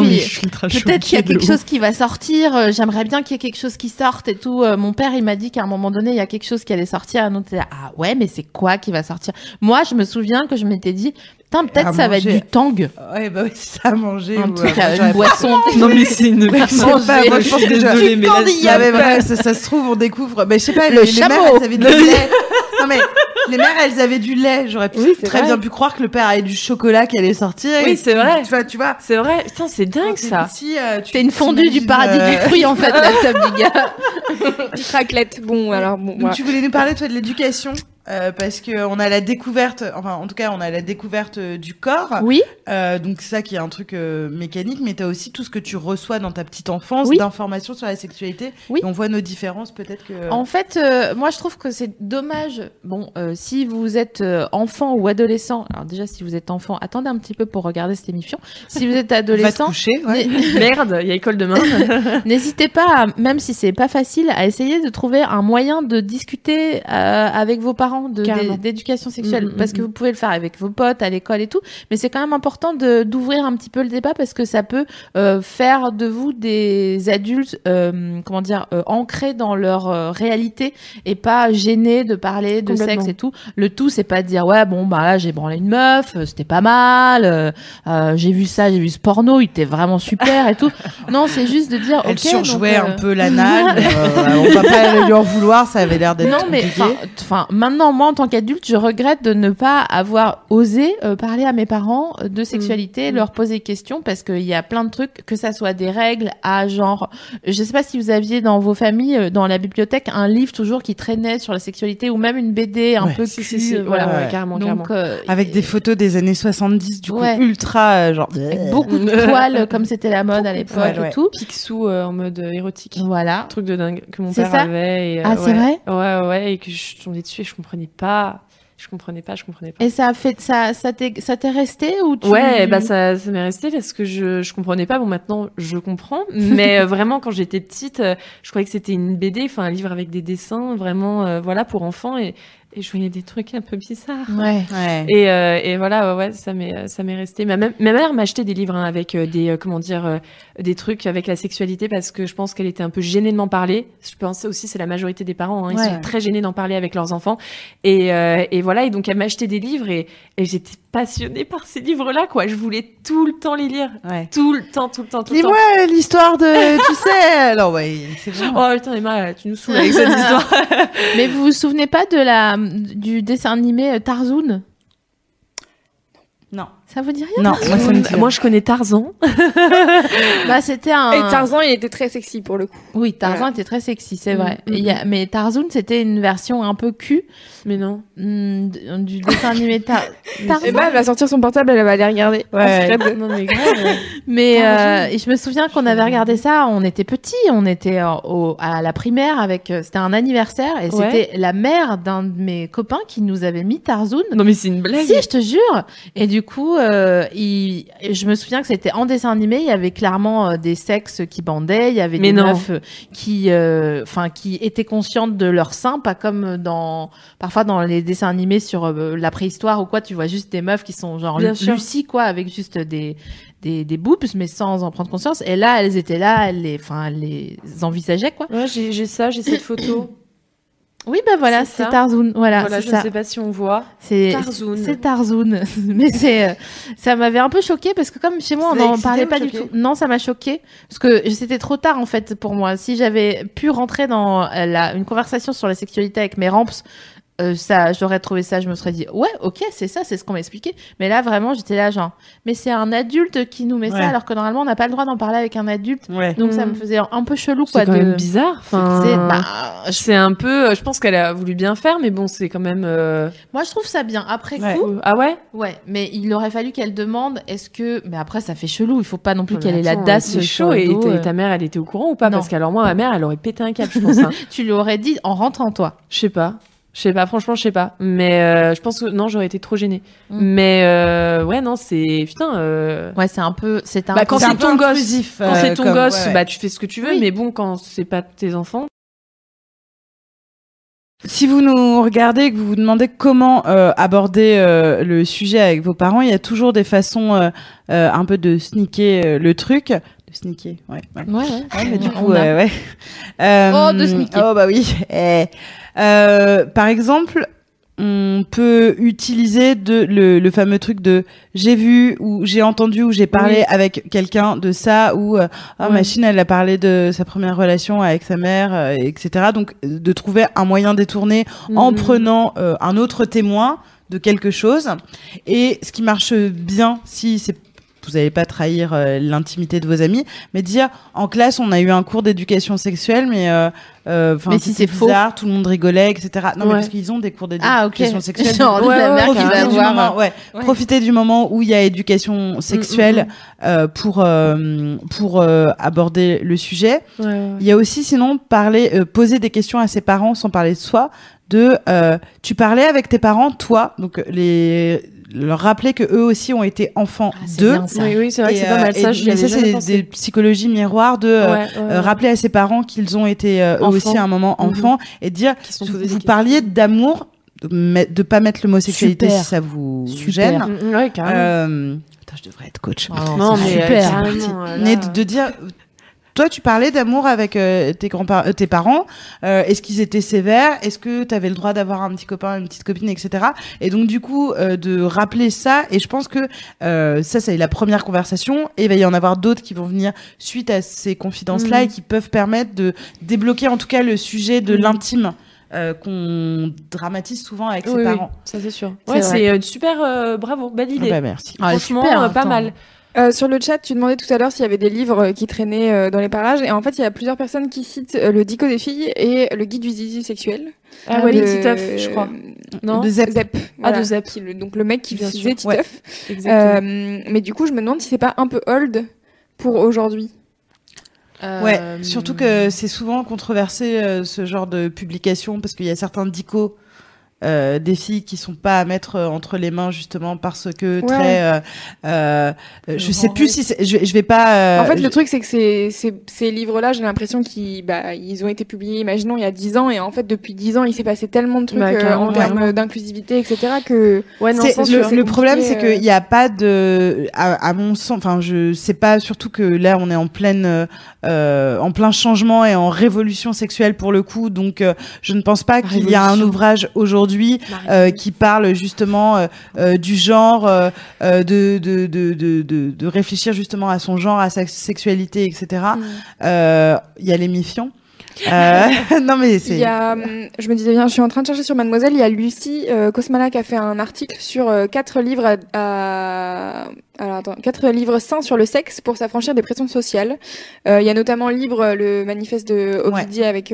qu'il y a quelque chose qui va sortir. euh, J'aimerais bien qu'il y ait quelque chose qui sorte et tout. Euh, mon père, il m'a dit qu'à un moment donné, il y a quelque chose qui allait sortir. Un autre, était là, ah ouais, mais c'est quoi qui va sortir? Moi, je me souviens que je m'étais dit, putain, peut-être À ça va être du tang, Ouais, bah oui, c'est ça à manger. un ou, truc, euh, euh, une boisson. Non, mais c'est une. Pas, moi, je pense que je- désolée, mais là, Non, ça- ça, ça se trouve, on découvre. Mais je sais pas, Le les, les mères, chameau. elles avaient du lait. Non, mais les mères, elles avaient du lait. J'aurais pu Oui, c'est très vrai. bien pu croire que le père avait du chocolat qui allait sortir. Oui, et c'est vrai. Tu vois, tu vois. C'est vrai. Putain, c'est dingue ça. petit, euh, tu C'est une fondue du paradis euh, du fruit, en fait, la table du gars. Petite raclette. Bon, alors bon, Donc voilà. tu voulais nous parler toi de l'éducation? Euh, parce que on a la découverte, enfin en tout cas on a la découverte euh, du corps, Oui, euh, donc c'est ça qui est un truc euh, mécanique, mais tu as aussi tout ce que tu reçois dans ta petite enfance Oui. d'informations sur la sexualité. Oui. Et on voit nos différences peut-être que. En fait, euh, moi je trouve que c'est dommage. Bon, euh, si vous êtes enfant ou adolescent, alors déjà si vous êtes enfant, attendez un petit peu pour regarder cette émission. Si vous êtes Va te adolescent, coucher. ouais. n'hé- Merde, il y a école demain. n'hésitez pas, à- même si c'est pas facile, à essayer de trouver un moyen de discuter euh, avec vos parents d'éducation sexuelle, Mm, mm, parce que mm. vous pouvez le faire avec vos potes à l'école et tout. Mais c'est quand même important d'ouvrir un petit peu le débat parce que ça peut euh, faire de vous des adultes, euh, comment dire, euh, ancrés dans leur euh, réalité et pas gênés de parler de sexe et tout. Le tout, c'est pas de dire ouais bon bah là j'ai branlé une meuf, euh, c'était pas mal, j'ai vu ça, j'ai vu ce porno, il était vraiment super et tout. Non, c'est juste de dire Elle ok. surjouait donc, euh, un peu l'anal. mais, euh, on va pas lui en vouloir, ça avait l'air d'être non, mais compliqué. enfin, enfin, maintenant, moi, en tant qu'adulte, je regrette de ne pas avoir osé euh, parler à mes parents euh, de sexualité, Mm. leur poser des questions, parce qu'il y a plein de trucs, que ça soit des règles à genre, je sais pas si vous aviez dans vos familles, euh, dans la bibliothèque, un livre toujours qui traînait sur la sexualité, ou même une BD un Ouais. peu Si, cul, si, si, voilà. ouais, ouais, Ouais. carrément, carrément. Donc, euh, Avec des photos des années 70, du coup, ultra, euh, genre. avec beaucoup de poils, comme c'était la mode à l'époque Ouais, ouais. et tout. Picsou euh, en mode euh, érotique. Voilà. truc de dingue que mon C'est père ça avait. Et, euh, Ah, c'est vrai Ouais, ouais, et que je suis tombée dessus et je comprenais pas. Je comprenais pas, je comprenais pas. Et ça a fait, ça, ça t'est, ça t'est resté ou tu... Ouais, bah ça, ça m'est resté parce que je, je comprenais pas. Bon, maintenant, je comprends. Mais euh, vraiment, quand j'étais petite, euh, je croyais que c'était une BD, enfin un livre avec des dessins, vraiment, euh, voilà, pour enfants. Et, et je voyais des trucs un peu bizarres. Ouais. Ouais. Et, euh, et voilà, ouais, ouais, ça m'est, ça m'est resté. Ma, ma mère m'a acheté des livres hein, avec euh, des, euh, comment dire, euh, des trucs avec la sexualité parce que je pense qu'elle était un peu gênée de m'en parler. Je pense aussi c'est la majorité des parents, hein, ils Ouais. sont très gênés d'en parler avec leurs enfants. Et, euh, et voilà, et donc elle m'a acheté des livres et, et j'étais passionnée par ces livres-là, quoi. Je voulais tout le temps les lire, ouais. tout le temps, tout le temps, tout le temps. Dis-moi l'histoire de, tu sais, alors ouais, c'est bon. Oh putain Emma, tu nous saoules avec cette histoire. Mais vous vous souvenez pas de la, du dessin animé euh, Tarzoun? Non, Ça vous dit rien non, moi ça me dit Moi je connais Tarzan. Bah c'était un. Et Tarzan, il était très sexy pour le coup. Oui, Tarzan Voilà. était très sexy, c'est Mm, vrai. mm, Et il y a... Mais Tarzoun, c'était une version un peu cul Mais non. mm, du dessin animé Tar... Tarzan. Et bah, elle va sortir son portable, elle va aller regarder. Ouais. Secret. Non mais grave. Mais Tarzan. euh, et je me souviens qu'on avait regardé ça, on était petits, on était euh, au, à la primaire avec, euh, c'était un anniversaire et Ouais. c'était la mère d'un de mes copains qui nous avait mis Tarzoun. Non mais c'est une blague. Si, je te jure. Et du coup, euh, il, je me souviens que c'était en dessin animé. Il y avait clairement euh, des sexes qui bandaient. Il y avait Mais des non. meufs euh, qui, euh, enfin, qui étaient conscientes de leur sein, pas comme dans parfois dans les dessins animés sur euh, la préhistoire ou quoi. Tu vois juste des meufs qui sont genre Bien Lu- sûr. Lucie quoi, avec juste des des, des boobs, mais sans en prendre conscience. Et là, elles étaient là, elles les, enfin, les envisageaient quoi. Ouais, j'ai ça, j'ai cette photo. Oui, ben voilà, C'est. Tarzoun. Voilà, voilà, je ne sais pas si on voit. C'est Tarzoun. C'est Tarzoun. Mais c'est, euh, ça m'avait un peu choqué parce que comme chez moi, on n'en parlait pas du tout. Non, ça m'a choqué parce que c'était trop tard en fait pour moi. Si j'avais pu rentrer dans euh, la, une conversation sur la sexualité avec mes ramps, euh, ça, j'aurais trouvé ça, je me serais dit, ouais, ok, c'est ça, c'est ce qu'on m'a expliqué. Mais là, vraiment, j'étais là, genre, mais c'est un adulte qui nous met Ouais. ça, alors que normalement, on n'a pas le droit d'en parler avec un adulte. Ouais. Donc, ça Mm. me faisait un peu chelou, quoi. C'est quand de... même bizarre. Enfin, C'est- bah, c'est un peu. Je pense qu'elle a voulu bien faire, mais bon, c'est quand même. euh, moi, je trouve ça bien. Après Ouais. coup, Ah ouais? Ouais, mais il aurait fallu qu'elle demande est-ce que. Mais après, ça fait chelou, il faut pas non plus Non, qu'elle ait la dasse C'est chaud. Et dos, euh. ta mère, elle était au courant ou pas? Non. Parce qu'alors moi, ma mère, elle aurait pété un câble, je pense. hein. Tu lui aurais dit en rentrant, toi. Je sais pas. Je sais pas, franchement, je sais pas. Mais euh, je pense que non, j'aurais été trop gênée. Mm. Mais euh, ouais, non, c'est. Putain. euh, Ouais, c'est un peu. C'est un Bah, peu- quand C'est ton gosse. Quand euh, c'est ton comme- gosse, ouais, bah tu fais ce que tu veux. Oui. Mais bon, quand c'est pas tes enfants. Si vous nous regardez et que vous vous demandez comment euh, aborder euh, le sujet avec vos parents, il y a toujours des façons euh, euh, un peu de sneaker euh, le truc. De sneaker, ouais. ouais. Ouais, mais du coup, a- ouais, ouais. Euh, Oh, de sneaker. Oh, bah oui. Eh. Euh, par exemple, on peut utiliser de, le, le fameux truc de j'ai vu ou j'ai entendu ou j'ai parlé Oui. avec quelqu'un de ça ou euh, Ouais. machine elle a parlé de sa première relation avec sa mère euh, etc donc de trouver un moyen détourné en Mhm. prenant euh, un autre témoin de quelque chose et ce qui marche bien si c'est vous n'allez pas trahir euh, l'intimité de vos amis, mais dire en classe on a eu un cours d'éducation sexuelle, mais euh, euh, 'fin, Mais si c'est faux. bizarre, tout le monde rigolait, etc. Non, mais Ouais. parce qu'ils ont des cours Ah, d'éducation sexuelle. Genre, Ouais, la mère qui Profitez va du, moment, ouais. Ouais. Profitez du moment où il y a éducation sexuelle euh, pour euh, pour euh, aborder le sujet. Il y a aussi sinon parler, euh, poser des questions à ses parents sans parler de soi. De, euh, tu parlais avec tes parents, toi, donc euh, les leur rappeler que eux aussi ont été enfants Ah, d'eux. Oui, oui, c'est vrai que c'est pas euh, mal. et- Ça, je mais ça, c'est des, psychologies miroirs de euh, Ouais, ouais, euh, ouais. rappeler à ses parents qu'ils ont été euh, eux aussi à un moment Mhm. enfants et dire sont vous parliez d'amour de, de pas mettre l'homosexualité Super. si ça vous Super. gêne. Mm, Ouais. Euh, je devrais être coach. Ah non, mais euh, super. euh, Mais de dire, toi, tu parlais d'amour avec euh, tes grands tes parents. Euh, Est-ce qu'ils étaient sévères? Est-ce que tu avais le droit d'avoir un petit copain, une petite copine, etc. Et donc du coup, euh, de rappeler ça. Et je pense que euh, ça, c'est la première conversation. Et il va y en avoir d'autres qui vont venir suite à ces confidences-là Mhm. et qui peuvent permettre de débloquer en tout cas le sujet de Mhm. l'intime. euh, qu'on dramatise souvent avec ses oui, parents. ça c'est sûr. Ouais, c'est euh, super, euh, bravo, belle Ah idée. bah, merci. Ah, Franchement, super, euh, pas attends. mal. Euh, sur le chat, tu demandais tout à l'heure s'il y avait des livres euh, qui traînaient euh, dans les parages. Et en fait, il y a plusieurs personnes qui citent euh, le Dico des filles et le guide du zizi sexuel. Ah ouais, de- Titeuf, je crois. Non de Zep. Zep. Ah, de Zep. qui le- donc le mec qui Bien faisait. Titeuf. Exactement. Euh, mais du coup, je me demande si c'est pas un peu old pour aujourd'hui. Ouais, surtout que c'est souvent controversé euh, ce genre de publication parce qu'il y a certains dicos euh, des filles qui sont pas à mettre euh, entre les mains justement parce que Ouais. très euh, euh, je sais plus si c'est- je, vais- je vais pas euh, en fait, je- le truc, c'est que ces, ces, ces livres-là, j'ai l'impression qu'ils bah, ils ont été publiés, imaginons, il y a 10 ans. Et en fait, depuis 10 ans, il s'est passé tellement de trucs Bah, euh, en termes d'inclusivité, etc. que ouais, non, le, problème, c'est euh. qu'il n'y a pas de, à, à mon sens, enfin, je sais pas, surtout que là, on est en pleine, en plein changement et en révolution sexuelle pour le coup, donc euh, je ne pense pas qu'il y a un ouvrage aujourd'hui euh, qui parle justement euh, euh, du genre, de, de, de, de, réfléchir justement à son genre, à sa sexualité, etc. Mm. Il y a les mifions. Euh, non mais c'est. je me disais bien, je suis en train de chercher sur Mademoiselle. Il y a Lucie euh, Kosmala qui a fait un article sur euh, quatre livres à, à, alors attends, quatre livres sains sur le sexe pour s'affranchir des pressions sociales. Il y a notamment le livre, le manifeste de Ovidier avec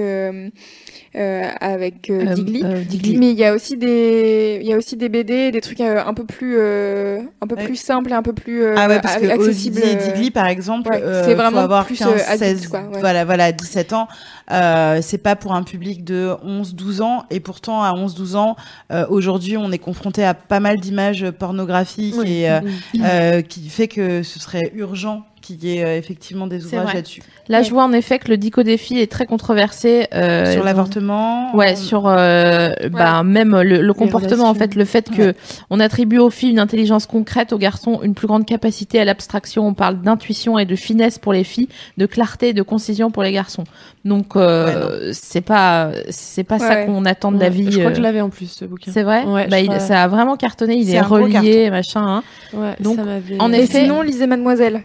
euh, avec euh, Euh, Digli. euh, Digli. Mais il y a aussi des, il y a aussi des BD, des trucs euh, un peu plus, euh, un peu Ouais. plus simples et un peu plus euh, Ah ouais, parce que accessibles. Et Digli, par exemple, ouais, euh, c'est faut vraiment avoir plus, 15, euh, adulte, 16, quoi, ouais. voilà, voilà, 17 ans. Euh, c'est pas pour un public de 11, 12 ans. Et pourtant, à 11, 12 ans, euh, aujourd'hui, on est confronté à pas mal d'images pornographiques Oui. et euh, Mm. euh, qui fait que ce serait urgent qu'il y ait euh, effectivement des ouvrages là-dessus. Là, je vois en effet que le dico défi est très controversé. euh, Sur l'avortement. Ouais, on- sur euh, bah, même le, le comportement en fait, le fait que on attribue aux filles une intelligence concrète, aux garçons une plus grande capacité à l'abstraction. On parle d'intuition et de finesse pour les filles, de clarté et de concision pour les garçons. Donc euh, c'est pas c'est pas ça Ouais. qu'on attend de la Ouais, vie. Je crois que je l'avais en plus, ce bouquin. c'est vrai. Ouais, bah, il- ça a vraiment cartonné. Il est gros relié, machin. hein. Ouais, Donc, en Et effet- sinon, lisez Mademoiselle.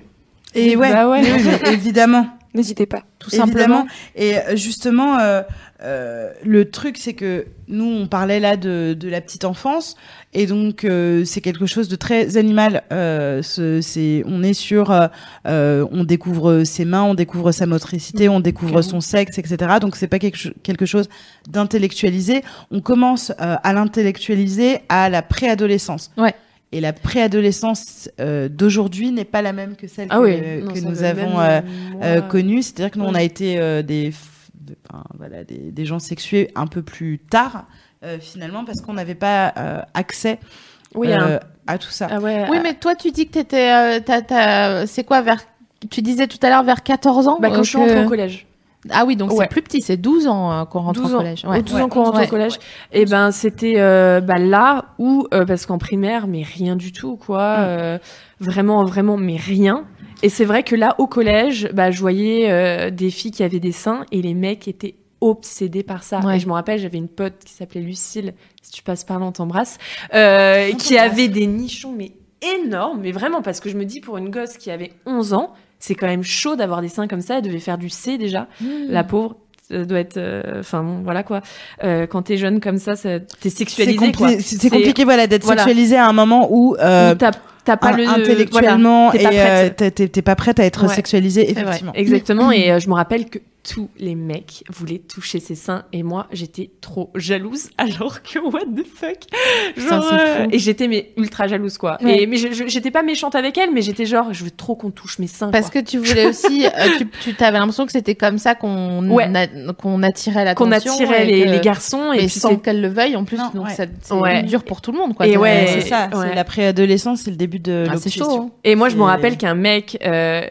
Et ouais, Bah ouais. oui, mais évidemment. N'hésitez pas. Tout simplement. Évidemment. Et euh, justement, euh, euh, le truc, c'est que nous, on parlait là de, de la petite enfance, et donc euh, c'est quelque chose de très animal. Euh, ce- c'est, on est sur, euh, on découvre ses mains, on découvre sa motricité, on découvre son sexe, etc. Donc c'est pas quelque, quelque chose d'intellectualisé. On commence à l'intellectualiser à la préadolescence. Ouais. Et la préadolescence euh, d'aujourd'hui n'est pas la même que celle Ah que, oui, non, nous avons euh, euh, connu. C'est-à-dire que nous, on ouais. a été euh, des, de- voilà, des, des gens sexués un peu plus tard, euh, finalement, parce qu'on n'avait pas euh, accès Oui, euh, un- à tout ça. ah ouais. Oui, mais toi, tu dis que euh, t'as- c'est quoi vers tu disais tout à l'heure vers 14 ans Bah, quand euh, je suis rentrée au collège. Ah oui, donc Ouais. c'est plus petit, c'est 12 ans euh, qu'on rentre 12 au collège. Aux 12 ans qu'on rentre Ouais. au collège. Et ben, c'était euh, bah, là où, euh, parce qu'en primaire, mais rien du tout, quoi. Mm. vraiment, vraiment, mais rien. Et c'est vrai que là, au collège, bah, je voyais des filles qui avaient des seins et les mecs étaient obsédés par ça. Ouais. Et je me rappelle, j'avais une pote qui s'appelait Lucille, si tu passes par là, on t'embrasse, euh, qui avait des nichons, mais énormes, mais vraiment, parce que je me dis, pour une gosse qui avait 11 ans, c'est quand même chaud d'avoir des seins comme ça, elle devait faire du C déjà. Mmh. La pauvre doit être euh, enfin bon, voilà quoi euh, quand t'es jeune comme ça, ça t'es sexualisé c'est- compliqué voilà, d'être voilà. sexualisé à un moment où, euh, Où t'as pas in- le intellectuellement voilà, t'es pas et euh, t'es- pas prête à être Ouais. sexualisé, C'est vrai. effectivement. exactement et euh, je me rappelle que tous les mecs voulaient toucher ses seins et moi j'étais trop jalouse alors que what the fuck? Genre euh, et j'étais mais ultra jalouse quoi Ouais. et mais j'étais pas méchante avec elle mais j'étais genre je veux trop qu'on touche mes seins Parce quoi. que tu voulais aussi, euh, tu, tu t'avais l'impression que c'était comme ça qu'on Ouais. qu'on attirait l'attention. qu'on attirait et les, que- les garçons et mais puis sans qu'elle le veuille en plus. Non, donc ouais. ça- c'est Ouais. dur pour tout le monde. Quoi, Et ouais, C'est ça, ouais. c'est la préadolescence, c'est le début de Ah, c'est l'obsession. chaud. hein. Et moi, je me rappelle qu'un mec euh,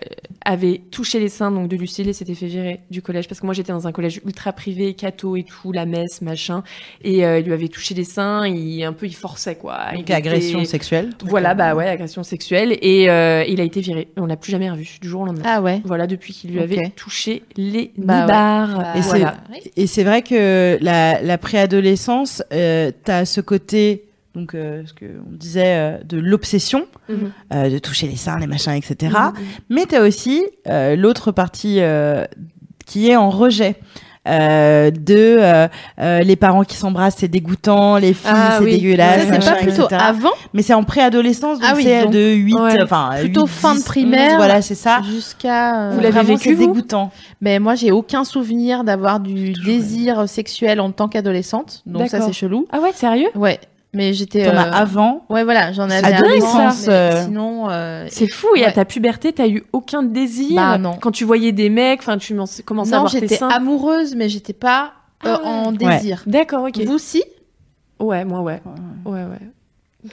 avait touché les seins donc de Lucille et s'était fait virer du collège parce que moi j'étais dans un collège ultra privé, catho et tout, la messe, machin, et euh, il lui avait touché les seins, il un peu il forçait quoi. Il Donc agression sexuelle. Voilà, bah ouais, agression sexuelle et euh, il a été viré. On l'a plus jamais revu du jour au lendemain. Ah ouais. Voilà, depuis qu'il lui avait touché les Bah ouais. Bah, Et voilà. Et c'est vrai que la, la préadolescence, euh, t'as ce côté, donc euh, ce que on disait euh, de l'obsession, Mhm. euh, de toucher les seins, les machins, etc. Mhm. Mais t'as aussi euh, l'autre partie euh, qui est en rejet. Euh, de euh, euh, les parents qui s'embrassent c'est dégoûtant les filles Ah c'est oui. dégueulasse c'est pas plutôt etc. avant mais c'est en préadolescence donc Ah oui, c'est de 8 Ouais. enfin Plutôt 8, fin de 10, primaire. 11, voilà c'est ça jusqu'à. euh, Vous l'avez vécu, c'est vous dégoûtant Mais moi, j'ai aucun souvenir d'avoir du désir sexuel en tant qu'adolescente. Donc ça, c'est chelou. Ah ouais, sérieux? Ouais. Mais j'étais. t'en as euh, avant Ouais, voilà, j'en avais Adolescence, avant, mais euh, Sinon, euh, C'est fou, et à Ouais. ta puberté, t'as eu aucun désir Bah, non. Quand tu voyais des mecs, enfin, tu m'en- commençais à non, avoir tes j'étais seins. amoureuse, mais j'étais pas euh, Ah ouais. en Ouais. désir. D'accord, ok. Vous si? Ouais, moi, ouais. Ouais, ouais.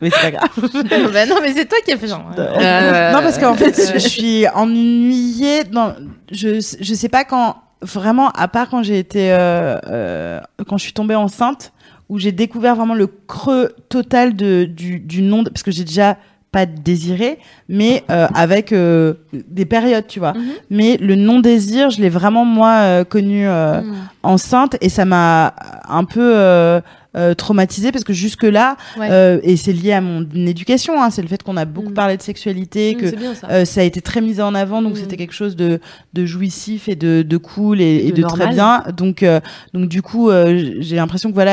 mais c'est pas grave Bah Non, mais c'est toi qui as fait genre. Euh, non, parce qu'en fait, je suis ennuyée. Non, je, je sais pas quand, vraiment, à part quand j'ai été, euh, euh, quand je suis tombée enceinte, où j'ai découvert vraiment le creux total de, du, du nom, de- parce que j'ai déjà pas désiré, mais euh, avec euh, des périodes, tu vois. Mhm. Mais le non-désir, je l'ai vraiment, moi, euh, connu euh, Mm. enceinte, et ça m'a un peu... Euh, euh, traumatisée parce que jusque là Ouais. euh, et c'est lié à mon éducation hein, c'est le fait qu'on a beaucoup Mm. parlé de sexualité que bien ça. euh, ça a été très mis en avant, donc Mhm. c'était quelque chose de, de jouissif et de, de cool et, de de, très bien. Donc, euh, donc du coup, euh, j'ai l'impression que voilà,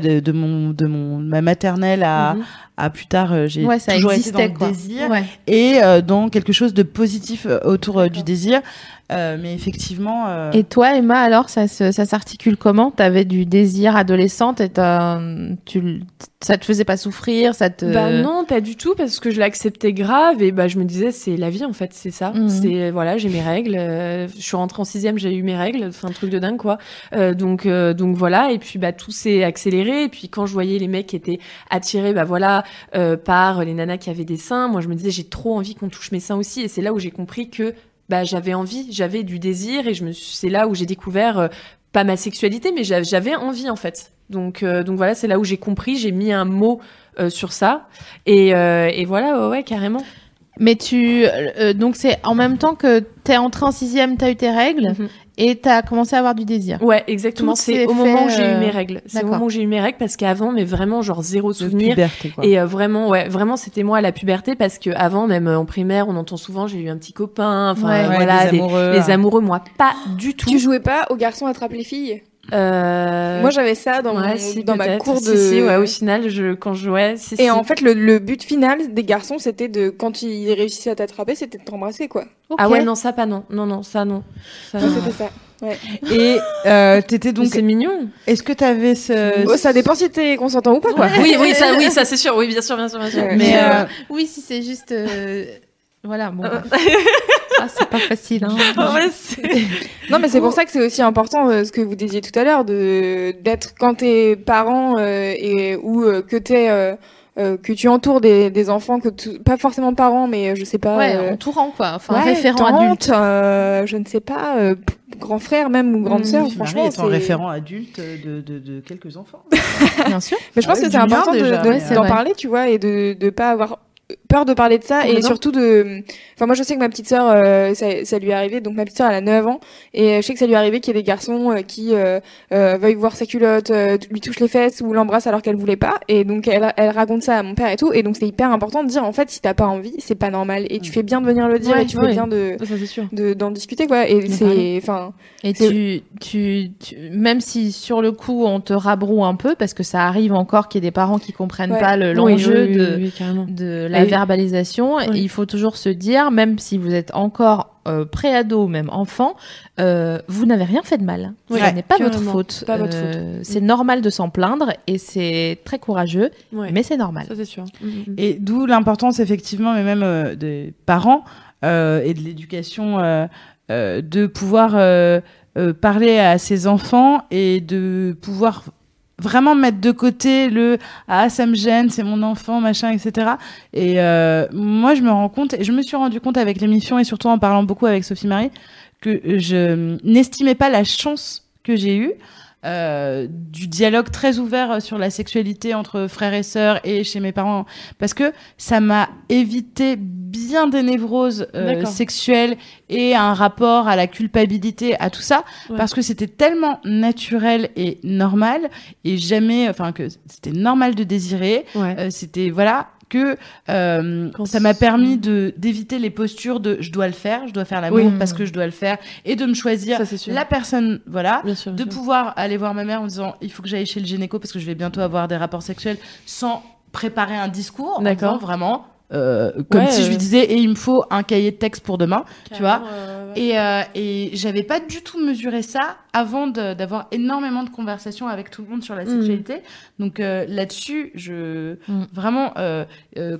De, de mon de mon ma maternelle à, Mhm. à plus tard euh, j'ai Ouais, toujours été existait, dans le quoi. désir Ouais. et euh, dans quelque chose de positif euh, autour euh, du désir Euh, mais effectivement euh, Et toi, Emma, alors, ça, se- ça s'articule comment? T'avais du désir adolescente et tu, ça te faisait pas souffrir ça te... Bah non, pas du tout, parce que je l'acceptais grave et bah je me disais c'est la vie en fait, c'est ça. Mhm. C'est voilà, j'ai mes règles. euh, je suis rentrée en sixième, j'ai eu mes règles, c'est un truc de dingue quoi. Euh, donc euh, donc voilà, et puis bah tout s'est accéléré. Et puis quand je voyais les mecs qui étaient attirés, bah voilà, euh, par les nanas qui avaient des seins, moi je me disais j'ai trop envie qu'on touche mes seins aussi. Et c'est là où j'ai compris que bah j'avais envie, j'avais du désir et je me suis- c'est là où j'ai découvert euh, pas ma sexualité, mais j'a- j'avais envie en fait. Donc euh, donc voilà, c'est là où j'ai compris, j'ai mis un mot euh, sur ça. Et, et voilà, ouais, ouais, carrément. Mais tu... donc c'est en même temps que t'es entrée en sixième, t'as eu tes règles Mhm. Et t'as commencé à avoir du désir. Ouais, exactement. C'est au moment où j'ai eu euh, mes règles. C'est au moment où j'ai eu mes règles parce qu'avant, mais vraiment, genre zéro de souvenir. puberté quoi Et euh, vraiment, ouais, vraiment, c'était moi à la puberté parce que avant, même euh, en primaire, on entend souvent j'ai eu un petit copain. Enfin, Ouais. euh, Ouais, voilà, des des- amoureux. les amoureux, moi, pas du tout. Tu jouais pas aux garçons attrape les filles? Euh, Moi j'avais ça dans, ouais, mon- si, dans ma cour Si, de. si, ouais, au final, je, quand je jouais, si, Et si. en fait, le, le but final des garçons, c'était de, quand ils réussissaient à t'attraper, c'était de t'embrasser, quoi. Ah ouais, non, ça pas non. Non, non, ça non. Ça, Ouais, non. c'était ça. et euh, t'étais Donc c'est mignon. est-ce que t'avais ce Oh, ça dépend si t'es consentant ou pas, quoi. Oui, oui, ça, oui, ça c'est sûr. Oui, bien sûr, bien sûr, bien sûr. Ouais. mais euh, Oui, si c'est juste... euh, Voilà, bon. ah, c'est pas facile, hein. Ouais, Non, mais c'est pour ça que c'est aussi important euh, ce que vous disiez tout à l'heure de d'être quand t'es parent euh, et ou euh, que t'es euh, euh, que tu entoures des, des enfants que tu- pas forcément parents mais je sais pas Ouais, euh, entourant, quoi. Enfin, ouais, référent tante, adulte. euh, je ne sais pas euh, grand frère même ou grande Mmh, sœur Marie franchement est en c'est référent adulte de, de, de quelques enfants Bien sûr. mais je pense Ah que c'est important de- d'en Ouais. parler tu vois et de de pas avoir peur de parler de ça et Complètement. surtout de enfin moi je sais que ma petite sœur euh, ça, ça lui est arrivé donc ma petite sœur elle a 9 ans et je sais que ça lui est arrivé qu'il y ait des garçons euh, qui euh, euh, veuillent voir sa culotte euh, lui touchent les fesses ou l'embrassent alors qu'elle voulait pas et donc elle, elle raconte ça à mon père et tout et donc c'est hyper important de dire en fait si t'as pas envie c'est pas normal et tu fais bien de venir le dire Ouais, et tu ouais. fais bien de de- d'en discuter quoi et c'est enfin Et tu, tu, tu- même si sur le coup on te rabroue un peu, parce que ça arrive encore qu'il y ait des parents qui comprennent Ouais. pas le- Oui, l'enjeu oui, oui, de, oui, carrément. de la Et- verbalisation, Oui. il faut toujours se dire, même si vous êtes encore euh, préado, même enfant, euh, vous n'avez rien fait de mal. Oui, Ce n'est pas votre carrément. faute. Pas votre Euh, C'est normal de s'en plaindre et c'est très courageux, Ouais. mais c'est normal. Ça c'est sûr. Mm, mm. Et d'où l'importance effectivement, mais même euh, des parents euh, et de l'éducation, euh, euh, de pouvoir euh, euh, parler à ses enfants et de pouvoir vraiment mettre de côté le ah ça me gêne c'est mon enfant machin etc et euh, moi je me rends compte et je me suis rendu compte avec l'émission et surtout en parlant beaucoup avec Sophie Marie que je n'estimais pas la chance que j'ai eue euh, du dialogue très ouvert sur la sexualité entre frères et sœurs et chez mes parents parce que ça m'a évité bien des névroses euh, sexuelles et un rapport à la culpabilité à tout ça Ouais. parce que c'était tellement naturel et normal et jamais enfin que c'était normal de désirer Ouais. euh, c'était voilà que euh, ça m'a permis de d'éviter les postures de je dois le faire je dois faire l'amour Oui. parce que je dois le faire et de me choisir Ça la personne voilà Bien sûr. de sûr. pouvoir aller voir ma mère en disant il faut que j'aille chez le gynéco parce que je vais bientôt avoir des rapports sexuels sans préparer un discours en disant vraiment euh, comme Ouais, si je lui euh. disais et il me faut un cahier de texte pour demain tu vois euh, et, euh, et j'avais pas du tout mesuré ça avant d'avoir énormément de conversations avec tout le monde sur la Mm. sexualité. Donc euh, là-dessus, je Mm. vraiment euh,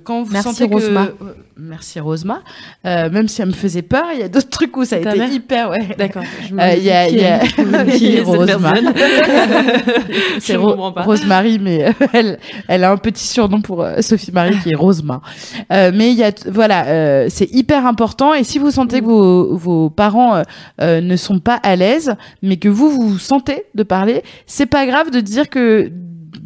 quand vous Merci, sentez que Rosema. euh, merci Rosema, même si elle me faisait peur, il y a d'autres trucs où ça a été mère hyper ouais. D'accord. Il y a, qui y a- qui Rosema. c'est Ro-. Rosemary, mais elle, elle a un petit surnom pour Sophie Marie qui est Rosema. Euh, mais il y a, voilà, euh, c'est hyper important. Et si vous sentez que vos, vos parents euh, euh, ne sont pas à l'aise, mais que vous vous sentez de parler, c'est pas grave de dire que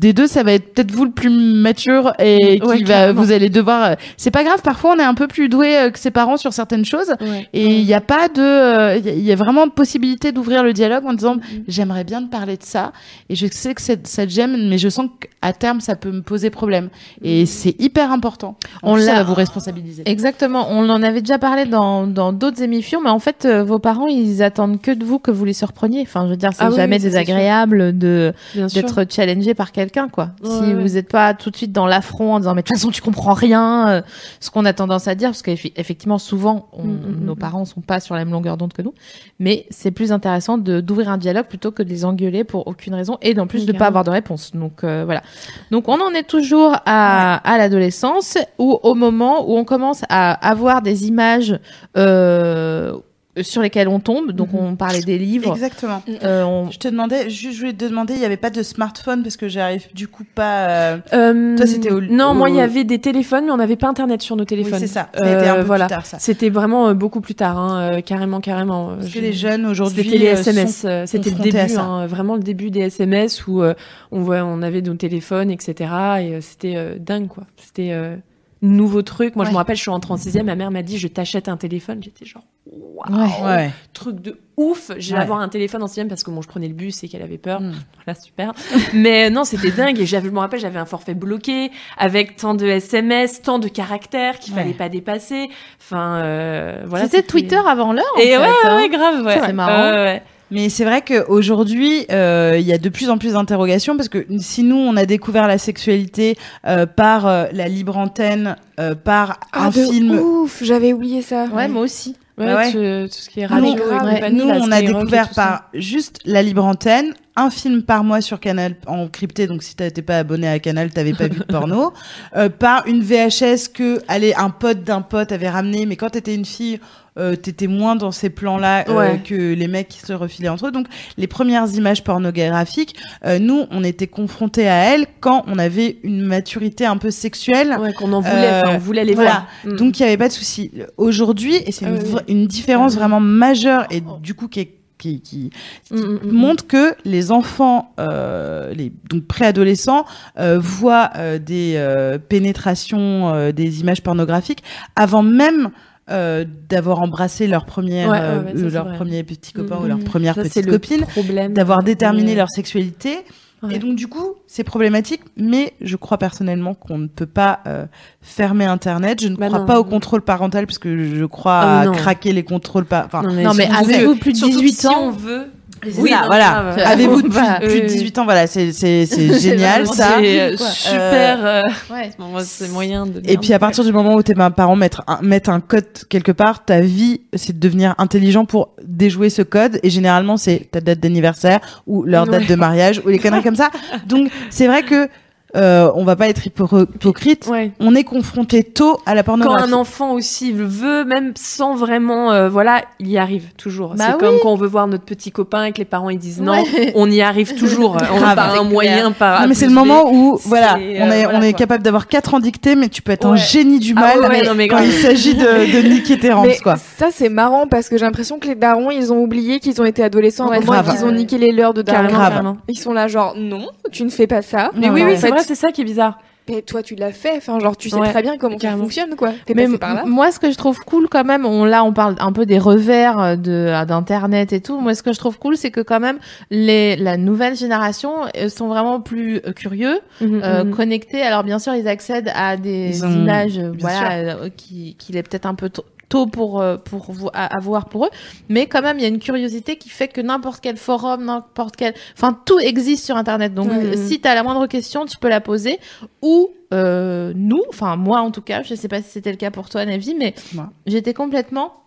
des deux, ça va être peut-être vous le plus mature et qui Ouais, va, vous allez devoir. euh, C'est pas grave. Parfois, on est un peu plus doué euh, que ses parents sur certaines choses. Et il n'y a pas de, euh, il y a- vraiment possibilité d'ouvrir le dialogue en disant j'aimerais bien te parler de ça et je sais que ça te gêne mais je sens qu'à terme ça peut me poser problème et c'est hyper important. On ça l'a- va vous responsabiliser. Exactement, on en avait déjà parlé dans dans d'autres émissions, mais en fait, vos parents, ils attendent que de vous que vous les surpreniez. Enfin, je veux dire, c'est Ah jamais oui, désagréable de d'être challengé par quelqu'un, quoi. Ouais, si ouais. vous n'êtes pas tout de suite dans l'affront en disant mais de toute façon tu comprends rien, euh, ce qu'on a tendance à dire, parce qu'effectivement souvent on- Mm, mm, nos mm. parents sont pas sur la même longueur d'onde que nous, mais c'est plus intéressant d'ouvrir un dialogue plutôt que de les engueuler pour aucune raison et en plus de pas avoir de réponse. Donc euh, voilà. Donc on en est toujours à, à l'adolescence ou au moment où on commence à avoir des images euh, sur lesquelles on tombe. Donc Mhm. on parlait des livres. Exactement. Euh, on- Je te demandais, juste, je voulais te demander, il n'y avait pas de smartphone parce que j'arrive du coup pas. euh, Euh, Toi, c'était au- Non, au- moi, il y avait des téléphones, mais on n'avait pas internet sur nos Oui, téléphones. c'est ça. Un Euh, peu voilà. plus tard ça. C'était vraiment euh, beaucoup plus tard, hein, euh, carrément, carrément. Parce que Je- les jeunes aujourd'hui. C'était les euh, SMS, sont- euh, c'était le début, hein, vraiment le début des SMS où euh, on voit, on avait nos téléphones, etc. Et euh, c'était euh, dingue, quoi. C'était euh, nouveau truc. Moi, je me rappelle, je suis rentrée en sixième, ma mère m'a dit, je t'achète un téléphone. J'étais genre, waouh, Ouais. Ouais. truc de ouf. J'ai Ouais. avoir un téléphone en sixième parce que bon, je prenais le bus et qu'elle avait peur. Mm. Voilà, super. Mais euh, non, c'était dingue. Et j'avais, je me rappelle, j'avais un forfait bloqué avec tant de SMS, tant de caractères qu'il Ouais. fallait pas dépasser. Enfin, euh, voilà. C'était Twitter avant l'heure. Et fait, ouais, hein. ouais, grave, ouais. C'est marrant. Ouais, ouais. Mais c'est vrai qu'aujourd'hui, euh, il y a de plus en plus d'interrogations parce que si nous, on a découvert la sexualité euh, par euh, la libre antenne, euh, par Ah, un de film. Ouf, j'avais oublié ça. Ouais, moi aussi. Ouais, ouais. tout, tout ce qui est radio nous, et ouais, compagnie, nous, là, on a découvert par juste la libre antenne, un film par mois sur Canal en crypté. Donc si t'étais pas abonné à Canal, t'avais pas vu de porno. Euh, par une VHS que, allez, un pote d'un pote avait ramené, mais quand t'étais une fille. Euh, t'étais moins dans ces plans-là euh, Ouais. que les mecs qui se refilaient entre eux. Donc, les premières images pornographiques, euh, nous, on était confrontés à elles quand on avait une maturité un peu sexuelle. Ouais, qu'on en voulait, on voulait les voilà. voir. Mm. Donc il n'y avait pas de souci. Aujourd'hui, et c'est une, Ah une différence vraiment majeure et du coup qui, est- qui, qui, qui Mm, mm, mm. montre que les enfants, euh, les donc préadolescents, euh, voient euh, des pénétrations, des images pornographiques avant même euh, d'avoir embrassé leur première, Ouais, ouais, euh, leur vrai. premier petit copain Mm, ou leur mm. première Ça, petite copine, d'avoir déterminé leur sexualité. Ouais. Et donc du coup, c'est problématique, mais je crois personnellement qu'on ne peut pas euh, fermer Internet. Je ne Bah crois non. pas au contrôle parental parce que je crois Ah à non. craquer les contrôles par. Enfin, Non, mais avez-vous que- plus de surtout 18 si ans on veut. Oui, voilà. Avez-vous plus, Voilà. plus de Oui, oui. 18 ans Voilà, c'est c'est c'est génial ça. C'est euh, super. euh, Ouais. bon, moi, c'est moyen de. Et puis à partir du moment où tes parents mettent un, mettent un code quelque part, ta vie c'est de devenir intelligent pour déjouer ce code. Et généralement c'est ta date d'anniversaire ou leur date Ouais. de mariage ou les conneries comme ça. Donc c'est vrai que euh, on va pas être hypo- hypocrite. Ouais. On est confronté tôt à la Quand pornographie. un enfant aussi le veut, même sans vraiment, euh, voilà, il y arrive toujours. Bah c'est oui. comme quand on veut voir notre petit copain et que les parents ils disent non, on y arrive toujours. on Grave. par un moyen, par. Non, mais c'est le moment où euh, on est voilà, on est quoi. capable d'avoir quatre ans dictées, mais tu peux être un génie du Ah mal ouais, ouais, non, mais quand il s'agit de, de niquer tes rances, Mais quoi. ça c'est marrant parce que j'ai l'impression que les darons ils ont oublié qu'ils ont été adolescents qu'ils ont niqué les leurs de darons. Ils sont là genre non, tu ne fais pas ça. Mais Non, oui, non, oui, en c'est fait, c'est ça qui est bizarre. Mais toi tu l'as fait, enfin genre tu sais Ouais, très bien comment ça fonctionne quoi. T'es Mais passé par là. m- moi, ce que je trouve cool quand même, on, là, on parle un peu des revers euh, de euh, d'internet et tout. Moi, ce que je trouve cool, c'est que quand même les la nouvelle génération euh, sont vraiment plus curieux, euh, Mhm. connectés. Alors bien sûr, ils accèdent à des Ils images, bien voilà, euh, qui qu'il est peut-être un peu tôt pour euh, pour vous à, à voir pour eux. Mais quand même il y a une curiosité qui fait que n'importe quel forum n'importe quel enfin tout existe sur internet. Donc si tu as la moindre question tu peux la poser. Ou euh, nous enfin moi en tout cas je sais pas si c'était le cas pour toi Navi mais j'étais complètement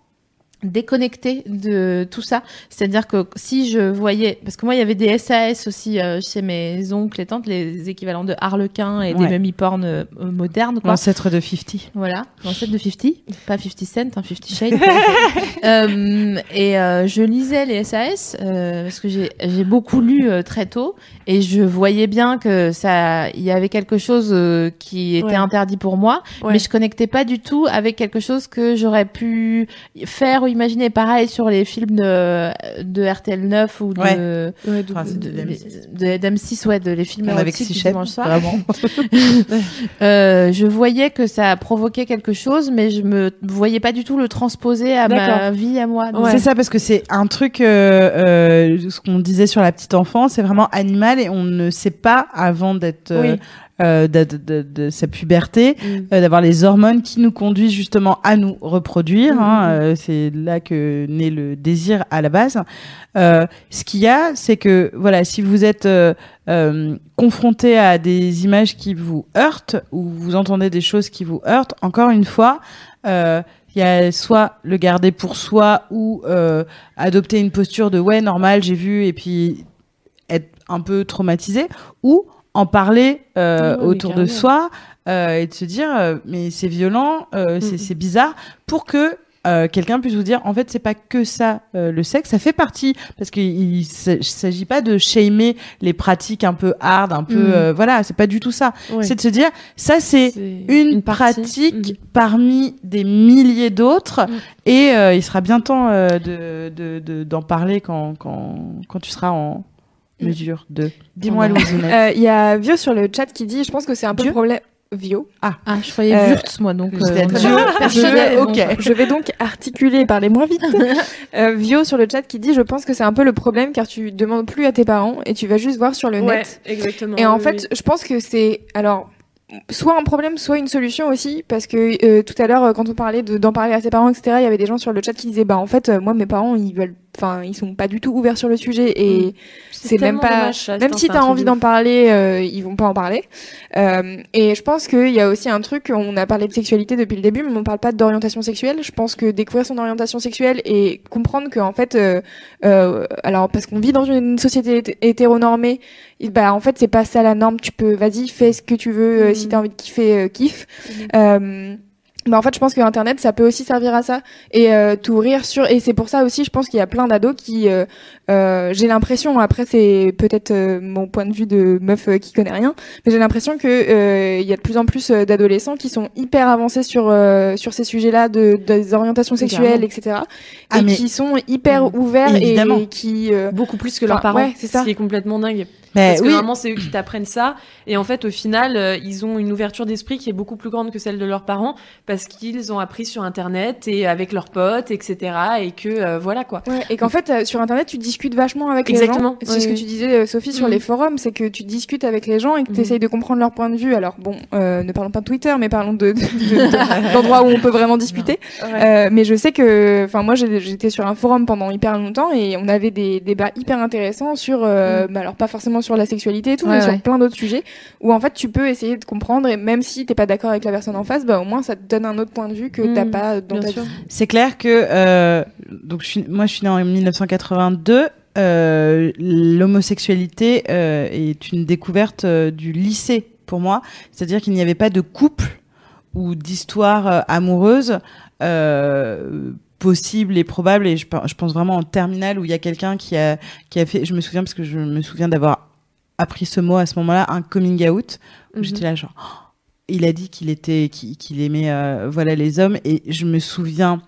déconnectée de tout ça. C'est-à-dire que si je voyais, parce que moi il y avait des SAS aussi euh, chez mes oncles et tantes, les équivalents de Harlequin et Ouais. des mummy porn euh, modernes, quoi. L'ancêtre de 50. Voilà, l'ancêtre de 50, pas 50 Cent, hein, 50 Shades. Euh, et je lisais les SAS parce que j'ai j'ai beaucoup lu très tôt et je voyais bien que ça, il y avait quelque chose qui était Ouais. interdit pour moi, Ouais. mais je connectais pas du tout avec quelque chose que j'aurais pu faire ou imaginer. Pareil sur les films de, de RTL 9 ou de, Ouais. Ouais, Enfin, c'est de, de M6. de- d'M6, ouais, de les films Avec six chefs, vraiment. Euh, je voyais que ça provoquait quelque chose, mais je me voyais pas du tout le transposer à ma vie à moi. Donc, C'est ça parce que c'est un truc, euh, euh, ce qu'on disait sur la petite enfance, c'est vraiment animal et on ne sait pas avant d'être euh, Oui. Euh, de, de- de- sa puberté, Mm. euh, d'avoir les hormones qui nous conduisent justement à nous reproduire. Hein, euh, c'est là que naît le désir à la base. Euh, ce qu'il y a, c'est que voilà, si vous êtes euh, euh, confronté à des images qui vous heurtent ou vous entendez des choses qui vous heurtent, encore une fois. Euh, il y a soit le garder pour soi ou euh, adopter une posture de ouais normal j'ai vu et puis être un peu traumatisé ou en parler euh, autour de soi euh, et de se dire euh, mais c'est violent euh, c'est Mhm. c'est bizarre pour que euh, quelqu'un puisse vous dire en fait c'est pas que ça euh, le sexe ça fait partie parce qu'il s'agit pas de shamer les pratiques un peu hard un peu Mhm. euh, voilà c'est pas du tout ça Ouais. c'est de se dire ça c'est une, pratique Mhm. parmi des milliers d'autres Mhm. et euh, il sera bien temps euh, de de- de- d'en parler quand, quand, quand tu seras en mesure de. Dis-moi. Louise. Euh, Il y a Vio sur le chat qui dit, je pense que c'est un peu Dieu le problème. Vio. Ah, je croyais Euh, Wurtz, moi, donc. Euh, Je vais-. Je vais donc articuler et parler moins vite. Euh, Vio sur le chat qui dit, je pense que c'est un peu le problème car tu demandes plus à tes parents et tu vas juste voir sur le Ouais, net. exactement. Et en oui, fait, je pense que c'est alors soit un problème, soit une solution aussi, parce que euh, tout à l'heure, quand on parlait de- d'en parler à ses parents, etc., il y avait des gens sur le chat qui disaient, bah en fait, moi mes parents, ils veulent, enfin, ils sont pas du tout ouverts sur le sujet et Mm. c'est même pas, dommage, même si t'as envie de d'en parler, euh, ils vont pas en parler. Euh, et je pense qu'il y a aussi un truc, on a parlé de sexualité depuis le début, mais on parle pas d'orientation sexuelle. Je pense que découvrir son orientation sexuelle et comprendre que en fait, euh, euh, alors parce qu'on vit dans une société hété- hétéronormée, bah en fait c'est pas ça la norme. Tu peux, vas-y, fais ce que tu veux. euh. Si t'as envie de kiffer, euh, kiffe. Mhm. Bah en fait, je pense que Internet, ça peut aussi servir à ça et euh, t'ouvrir sur. Et c'est pour ça aussi, je pense qu'il y a plein d'ados qui, euh, euh, j'ai l'impression. Après, c'est peut-être euh, mon point de vue de meuf euh, qui connaît rien, mais j'ai l'impression que euh, il y a de plus en plus d'adolescents qui sont hyper avancés sur euh, sur ces sujets-là de des orientations sexuelles, etc. Ah, et qui sont hyper Mhm. ouverts Évidemment. et qui euh, beaucoup plus que leurs parents. ouais, c'est ça. Ce qui est complètement dingue. Mais Parce que oui, vraiment, c'est eux qui t'apprennent ça. Et en fait, au final, euh, ils ont une ouverture d'esprit qui est beaucoup plus grande que celle de leurs parents parce qu'ils ont appris sur Internet et avec leurs potes, etc. Et que, euh, voilà quoi. Ouais, et qu'en fait, euh, sur Internet, tu discutes vachement avec Exactement, les gens. C'est oui, ce que tu disais, Sophie, sur Mhm. les forums, c'est que tu discutes avec les gens et que Mhm. tu essayes de comprendre leur point de vue. Alors, bon, ne parlons pas de Twitter, mais parlons de, de- de- de- d'endroits où on peut vraiment discuter. Mais je sais que, enfin, moi, j'étais sur un forum pendant hyper longtemps et on avait des débats hyper intéressants sur, euh, bah, alors pas forcément sur la sexualité et tout, Ouais, mais ouais. sur plein d'autres sujets où en fait, tu peux essayer de comprendre et même si t'es pas d'accord avec la personne en face, bah, au moins, ça te donne un autre point de vue que t'as Mhm, pas dans ta vie. c'est clair que euh, donc je suis, moi je suis née en 1982. Euh, L'homosexualité euh, est une découverte euh, du lycée pour moi, c'est-à-dire qu'il n'y avait pas de couple ou d'histoire euh, amoureuse euh, possible et probable. Et je, je pense vraiment en terminale où il y a quelqu'un qui a qui a fait. Je me souviens parce que je me souviens d'avoir appris ce mot à ce moment-là, un coming out. Où Mhm. J'étais là genre. oh, il a dit qu'il était qu'il aimait euh, voilà les hommes et je me souviens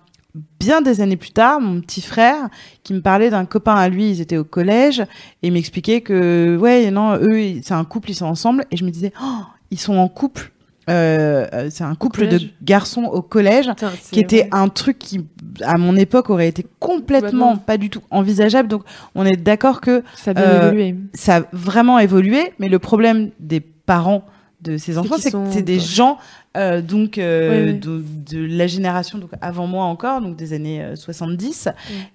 bien des années plus tard mon petit frère qui me parlait d'un copain à lui ils étaient au collège et m'expliquait que ouais non eux c'est un couple ils sont ensemble et je me disais oh, ils sont en couple Euh, euh, c'est un couple de garçons au collège Putain, qui était ouais. un truc qui à mon époque aurait été complètement pas du tout envisageable donc on est d'accord que Ça a bien euh, évolué. ça a vraiment évolué, mais le problème des parents de ces enfants, c'est que c'est des gens euh, donc euh, de la génération donc avant moi encore, donc des années euh, 70,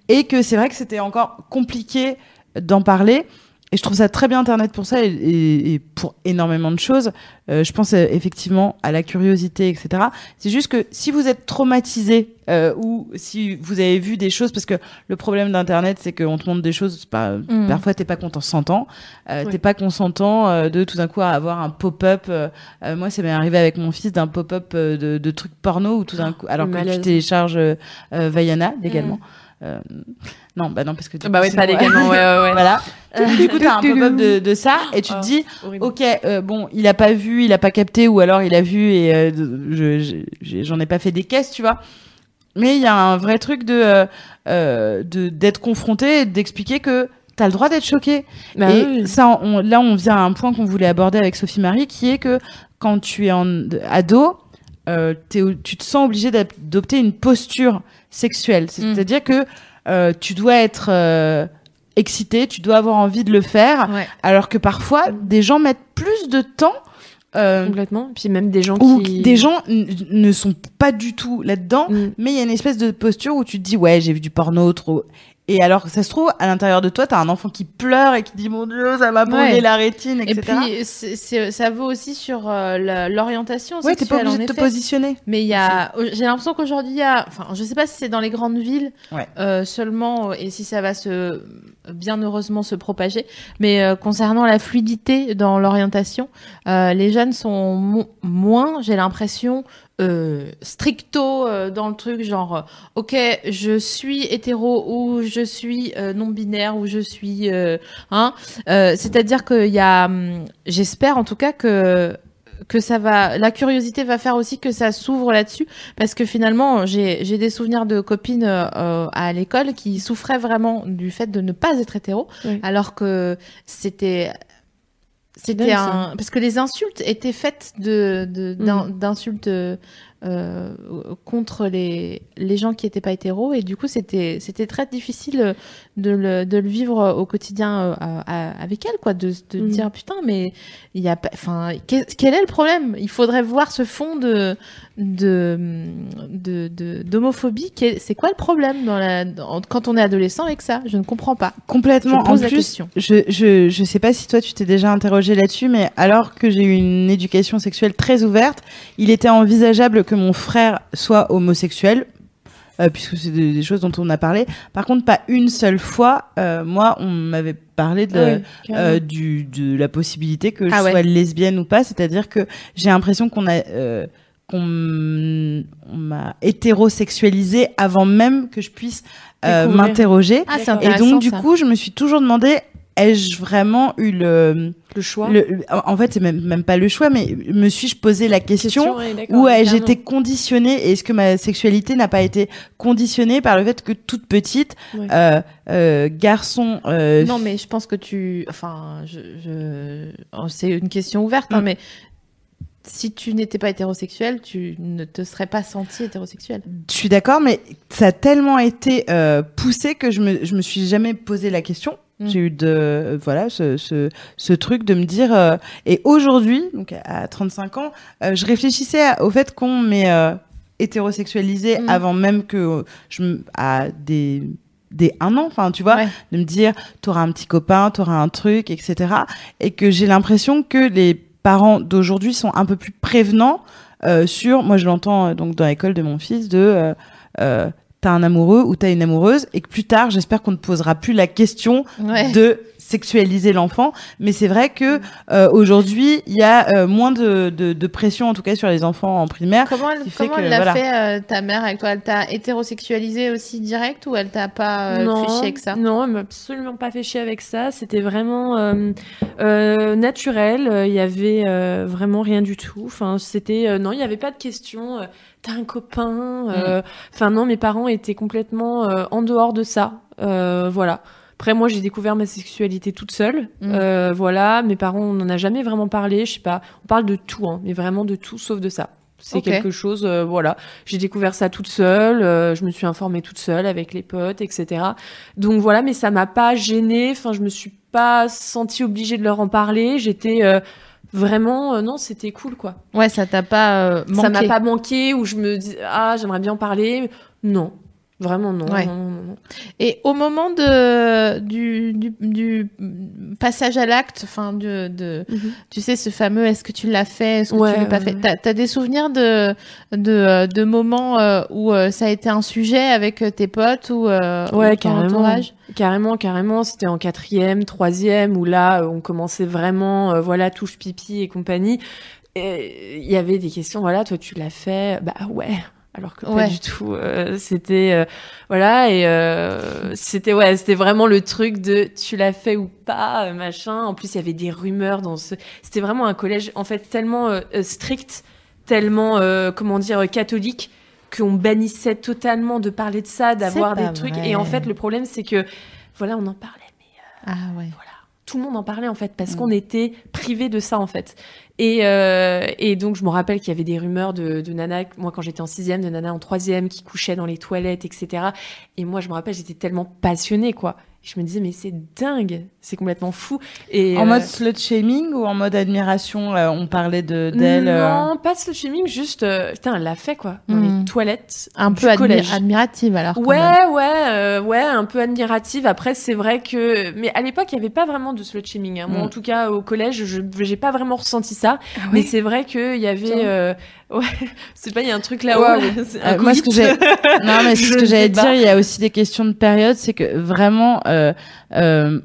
et que c'est vrai que c'était encore compliqué d'en parler. Et je trouve ça très bien Internet pour ça et, et- et pour énormément de choses. Euh, je pense euh, effectivement à la curiosité, etc. C'est juste que si vous êtes traumatisé euh, ou si vous avez vu des choses, parce que le problème d'Internet, c'est qu'on te montre des choses, pas, Mm. parfois t'es pas consentant, euh, Ouais. t'es pas consentant euh, de tout d'un coup avoir un pop-up. euh, euh, moi, ça m'est arrivé avec mon fils d'un pop-up euh, de, de trucs porno ou tout d'un coup, alors que tu télécharges euh, euh, Vaiana légalement. Euh, non, bah non, parce que Bah sinon, pas légalement, ouais, ouais, ouais. Voilà. Du coup, t'as un pop-up de, de ça et tu te Oh, dis, horrible. ok, euh, bon, il a pas vu, il a pas capté, ou alors il a vu et euh, je- j'en ai pas fait des caisses, tu vois. Mais il y a un vrai truc de euh, euh, de- d'être confronté, et d'expliquer que t'as le droit d'être choqué. Bah et oui. ça, on- là, on vient à un point qu'on voulait aborder avec Sophie Marie, qui est que quand tu es en ado, euh, tu te sens obligé d'adopter une posture sexuelle. C'est-à-dire que euh, tu dois être euh, excité, tu dois avoir envie de le faire, Ouais. alors que parfois, des gens mettent plus de temps. euh, Complètement. Puis même des gens ou qui. des gens ne sont pas du tout là-dedans, Mm. mais il y a une espèce de posture où tu te dis ouais j'ai vu du porno trop et alors ça se trouve à l'intérieur de toi t'as un enfant qui pleure et qui dit mon dieu ça m'a brûlé Ouais. la rétine Et etc. puis, c'est- c'est- ça vaut aussi sur euh, l'orientation ouais t'es pas obligé de te positionner. Mais il y a, j'ai l'impression qu'aujourd'hui, il y a, enfin, je sais pas si c'est dans les grandes villes Ouais. euh, seulement et si ça va se, bien heureusement se propager. Mais euh, concernant la fluidité dans l'orientation, euh, les jeunes sont mo- moins, j'ai l'impression, euh, stricto euh, dans le truc, genre, ok, je suis hétéro ou je suis euh, non binaire ou je suis, hein. C'est-à-dire qu'il y a, hum, j'espère en tout cas que que ça va, la curiosité va faire aussi que ça s'ouvre là-dessus, parce que finalement, j'ai j'ai des souvenirs de copines euh, à l'école qui souffraient vraiment du fait de ne pas être hétéro, Oui. alors que c'était c'était un parce que les insultes étaient faites de d'in- d'insultes euh, euh, contre les les gens qui étaient pas hétéros. Et du coup c'était c'était très difficile de le de le vivre au quotidien euh, avec elle quoi de de Mhm. dire putain mais il y a pas enfin quel, est le problème? Il faudrait voir ce fond de de de de- d'homophobie c'est quoi le problème dans la dans- quand on est adolescent avec ça? Je ne comprends pas Complètement. Je pose en la plus, question. je, je je sais pas si toi tu t'es déjà interrogé là-dessus, mais alors que j'ai eu une éducation sexuelle très ouverte, il était envisageable que mon frère soit homosexuel. Euh, puisque c'est des, des choses dont on a parlé. Par contre, pas une seule fois, euh, moi, on m'avait parlé de, Ah euh, du, de la possibilité que je Ah ouais. sois lesbienne ou pas. C'est-à-dire que j'ai l'impression qu'on a euh, qu'on m'a hétérosexualisé avant même que je puisse euh, m'interroger. ah. Et donc, du ça. coup, je me suis toujours demandé, ai-je vraiment eu le... le choix. le- en fait, c'est même, même pas le choix, mais me suis-je posé la question d'accord, ou ai-je été conditionnée est-ce que ma sexualité n'a pas été conditionnée par le fait que toute petite, Ouais. euh, euh, garçon, euh, Non, mais je pense que tu. Enfin, je. je... oh, C'est une question ouverte, hein, Mm. mais si tu n'étais pas hétérosexuel, tu ne te serais pas senti hétérosexuel. je suis d'accord, mais ça a tellement été euh, poussé que je me, je me suis jamais posé la question. Mm. J'ai eu de voilà ce, ce, ce truc de me dire euh, et aujourd'hui donc à 35 ans euh, je réfléchissais à- au fait qu'on m'ait euh, hétérosexualisé Mm. avant même que je me- à des des un an enfin tu vois Ouais. de me dire t'auras un petit copain t'auras un truc etc et que j'ai l'impression que les parents d'aujourd'hui sont un peu plus prévenants euh, sur moi je l'entends euh, donc dans l'école de mon fils de euh, euh, t'as un amoureux ou t'as une amoureuse et que plus tard j'espère qu'on ne posera plus la question Ouais. de sexualiser l'enfant mais c'est vrai que euh, aujourd'hui il y a euh, moins de, de, de pression en tout cas sur les enfants en primaire Comment elle, qui fait comment que, elle l'a voilà. fait, euh, ta mère, avec toi? Elle t'a hétérosexualisé aussi direct ou elle t'a pas euh, non, fait chier avec ça? Non, elle m'a absolument pas fait chier avec ça. C'était vraiment euh, euh, naturel. Il y avait euh, vraiment rien du tout. Enfin, c'était euh, non, il y avait pas de question. T'as un copain. euh, Enfin non, mes parents étaient complètement euh, en dehors de ça. Euh, voilà. Après, moi, j'ai découvert ma sexualité toute seule. Mm. Euh, voilà, mes parents, on n'en a jamais vraiment parlé. Je sais pas, on parle de tout, hein, mais vraiment de tout sauf de ça. C'est quelque chose, euh, voilà. J'ai découvert ça toute seule, euh, je me suis informée toute seule avec les potes, etc. Donc voilà, mais ça m'a pas gênée. Enfin, je me suis pas sentie obligée de leur en parler. J'étais euh, vraiment, euh, non, c'était cool, quoi. Ouais, ça t'a pas euh, manqué. Ça m'a pas manqué ou je me dis ah j'aimerais bien en parler. Non, Vraiment, non. Ouais. non, non, non. Et au moment de, du, du, du passage à l'acte, enfin, de, de, Mhm. tu sais, ce fameux est-ce que tu l'as fait, est-ce que Ouais, tu l'as pas ouais, fait? T'as as des souvenirs de, de, de moments euh, où euh, ça a été un sujet avec euh, tes potes ou, euh, Ouais, ou ton carrément. entourage? Carrément, carrément. C'était en quatrième, troisième, où là, on commençait vraiment, voilà, touche pipi et compagnie. Et Il y avait des questions, voilà, toi, tu l'as fait? Bah ouais. Alors que pas Ouais. du tout. euh, c'était euh, voilà et euh, c'était ouais, c'était vraiment le truc de tu l'as fait ou pas, euh, machin. En plus, il y avait des rumeurs dans ce. C'était vraiment un collège en fait tellement euh, euh, strict, tellement euh, comment dire catholique qu'on bannissait totalement de parler de ça, d'avoir pas des trucs. vrai. Et en fait, le problème c'est que voilà, on en parlait Ah ouais. Tout le monde en parlait en fait parce Mm. qu'on était privé de ça en fait. Et, euh, et donc je me rappelle qu'il y avait des rumeurs de, de nana, moi quand j'étais en sixième, de nana en troisième qui couchait dans les toilettes, etc. Et moi je me rappelle j'étais tellement passionnée quoi. Je me disais mais c'est dingue, c'est complètement fou. Et En euh, mode slut shaming ou en mode admiration euh, On parlait de d'elle. euh, non, pas slut shaming, juste euh, putain elle l'a fait quoi dans Mm. les toilettes Un du peu admi- admirative alors. quand Ouais, même. ouais, euh, ouais, un peu admirative. Après, c'est vrai que, mais à l'époque, il y avait pas vraiment de slut shaming. hein. Moi, Mm. en tout cas, au collège, je j'ai pas vraiment ressenti ça. Ah Mais c'est vrai qu'il y avait, euh, ouais, c'est pas, il y a un truc là-haut. Là, Euh, moi, ce que coït. j'ai, non, mais ce que j'allais dire, il y a aussi des questions de période, c'est que vraiment, euh, euh,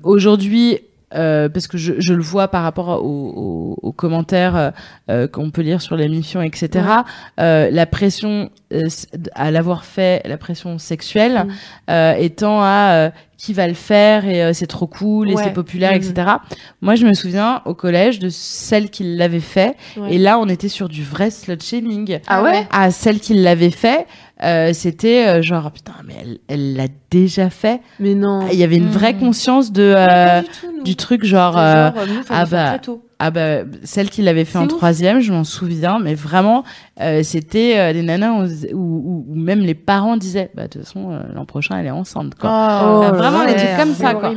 aujourd'hui, euh, parce que je, je le vois par rapport aux, aux- aux commentaires euh, euh, qu'on peut lire sur l'émission, etc. euh, la pression à l'avoir fait, la pression sexuelle, Mm. étant à qui va le faire et c'est trop cool et Ouais. c'est populaire, etc. Moi, je me souviens au collège de celle qui l'avait fait, Ouais. et là, on était sur du vrai slut shaming Ah ouais? à celle qui l'avait fait, euh, c'était euh, genre putain mais elle elle l'a déjà fait. Mais non. Il y avait une vraie Mm. conscience de euh, du tout, nous. du truc genre, euh, nous, ah bah, très tôt. ah bah celle qui l'avait fait en ouf. troisième, je m'en souviens, mais vraiment euh, c'était euh, des nanas où, où, où même les parents disaient bah de toute façon euh, l'an prochain elle est enceinte quoi. Oh, vraiment ouais. des trucs comme ça quoi.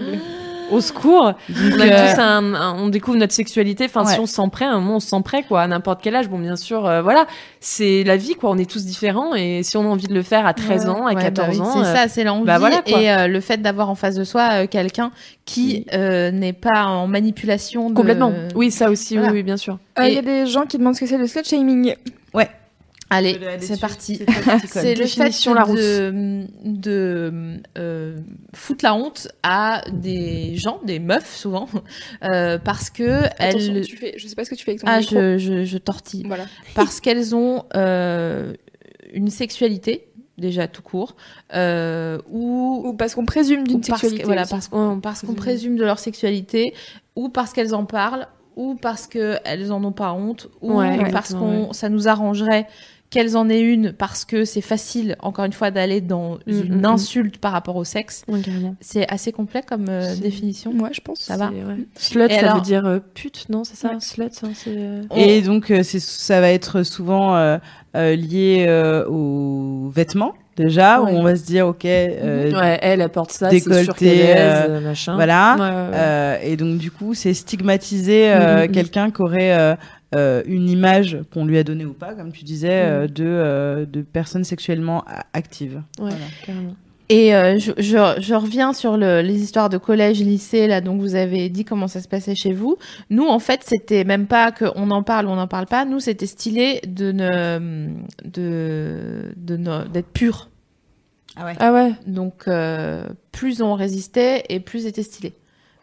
Au secours. Donc, On a euh, tous un, un- on découvre notre sexualité. Enfin, si Ouais. on s'en prêt, à un moment, on s'en prêt, quoi, à n'importe quel âge. Bon, bien sûr, euh, voilà. C'est la vie, quoi. On est tous différents. Et si on a envie de le faire à 13 ans, à Ouais, bah 14 oui, ans. C'est euh, ça, c'est l'envie bah voilà, quoi. et euh, le fait d'avoir en face de soi euh, quelqu'un qui euh, n'est pas en manipulation. De... Complètement. Oui, ça aussi, Voilà. oui, oui, bien sûr. Euh, Il y a des gens qui demandent ce que c'est le slut shaming. Allez, la c'est parti. c'est le fait Définition Larousse. de, de euh, foutre la honte à des gens, des meufs souvent, euh, parce que Attention, elles, tu fais, je sais pas ce que tu fais avec ton ah, micro. je, je, je tortille, Voilà. parce qu'elles ont euh, une sexualité déjà tout court, euh, ou Ou parce qu'on présume d'une parce sexualité. que- voilà, parce qu'on parce qu'on présume de leur sexualité, ou parce qu'elles en parlent, ou parce qu'elles en ont pas honte, ou Ouais, parce qu'on ça nous arrangerait qu'elles en aient une parce que c'est facile, encore une fois, d'aller dans Mm, une mm, mm. insulte par rapport au sexe. Ouais. C'est assez complet comme euh, définition. Moi, je pense. Ça va. Ouais. Slut, Et ça alors- veut dire euh, pute, non C'est ça, Ouais. slut, hein, c'est. euh, Et donc euh, c'est ça va être souvent euh, euh, lié euh, aux vêtements déjà Ouais. où on va se dire ok euh, Ouais, elle apporte ça, décolleté, euh, machin. voilà Ouais, ouais, ouais. Euh, et donc du coup, c'est stigmatiser euh, Mm, mm, mm. quelqu'un qui aurait euh, une image qu'on lui a donnée ou pas, comme tu disais, euh, de euh, de personnes sexuellement actives. Ouais, Voilà. carrément. Et euh, je, je, je reviens sur le, les histoires de collège, lycée, là, donc vous avez dit comment ça se passait chez vous. Nous, en fait, c'était même pas qu'on en parle ou on n'en parle pas. Nous, c'était stylé de ne, de, de ne- d'être pur. Ah ouais. Donc, euh, plus on résistait et plus c'était stylé.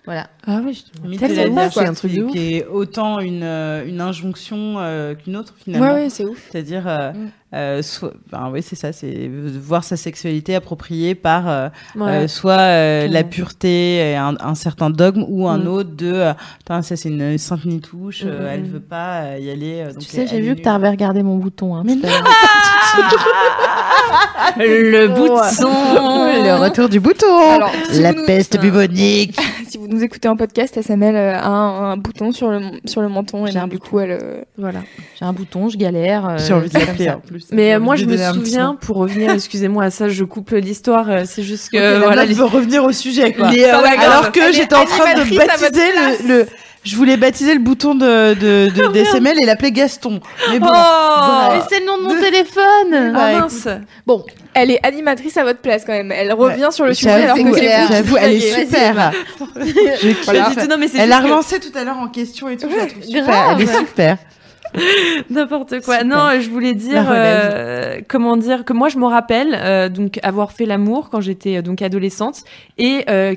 Voilà. Ah. Limite, Tellement c'est la- c'est un truc qui, de est autant une euh, une injonction euh, qu'une autre finalement. Ouais, ouais, c'est ouf. C'est-à-dire, euh, Mm. euh, soit- ben oui, c'est ça, c'est voir sa sexualité appropriée par euh, Ouais. euh, soit euh, la pureté, et un, un certain dogme, ou un Mm. autre de, ça c'est une sainte nitouche, Mm, euh, mm, elle mm. veut pas euh, y aller. euh, donc tu sais, j'ai vu que tu avais regardé mon bouton. Hein, Mais. Le bout de son. Le retour du bouton. Alors, si la peste bubonique. Vous nous écoutez en podcast, SML a un, un bouton sur le, sur le menton et donc du coup, elle. euh, Voilà. J'ai un bouton, je galère. euh, J'ai envie de l'appeler en plus. Mais euh, moi, je me souviens, pour revenir, excusez-moi à ça, je coupe l'histoire, euh, c'est juste que, Ok, la voilà, les- veut revenir au sujet, quoi. Les- euh, ouais, grave. Alors que j'étais en train de baptiser le, le, Je voulais baptiser le bouton de, de, de- d'SML et l'appeler Gaston. Mais bon. Oh voilà. Mais c'est le nom de mon téléphone Bah, Ah mince Bon, Elle est animatrice à votre place quand même. Elle revient sur le sujet alors que c'est j'avoue, elle est super. Je tout, non, mais c'est Elle a que- relancé tout à l'heure en question et tout. Je la trouve super. grave. Elle est super. N'importe quoi. Super. Non, je voulais dire, euh, comment dire, que moi je me rappelle euh, donc avoir fait l'amour quand j'étais euh, donc adolescente et euh,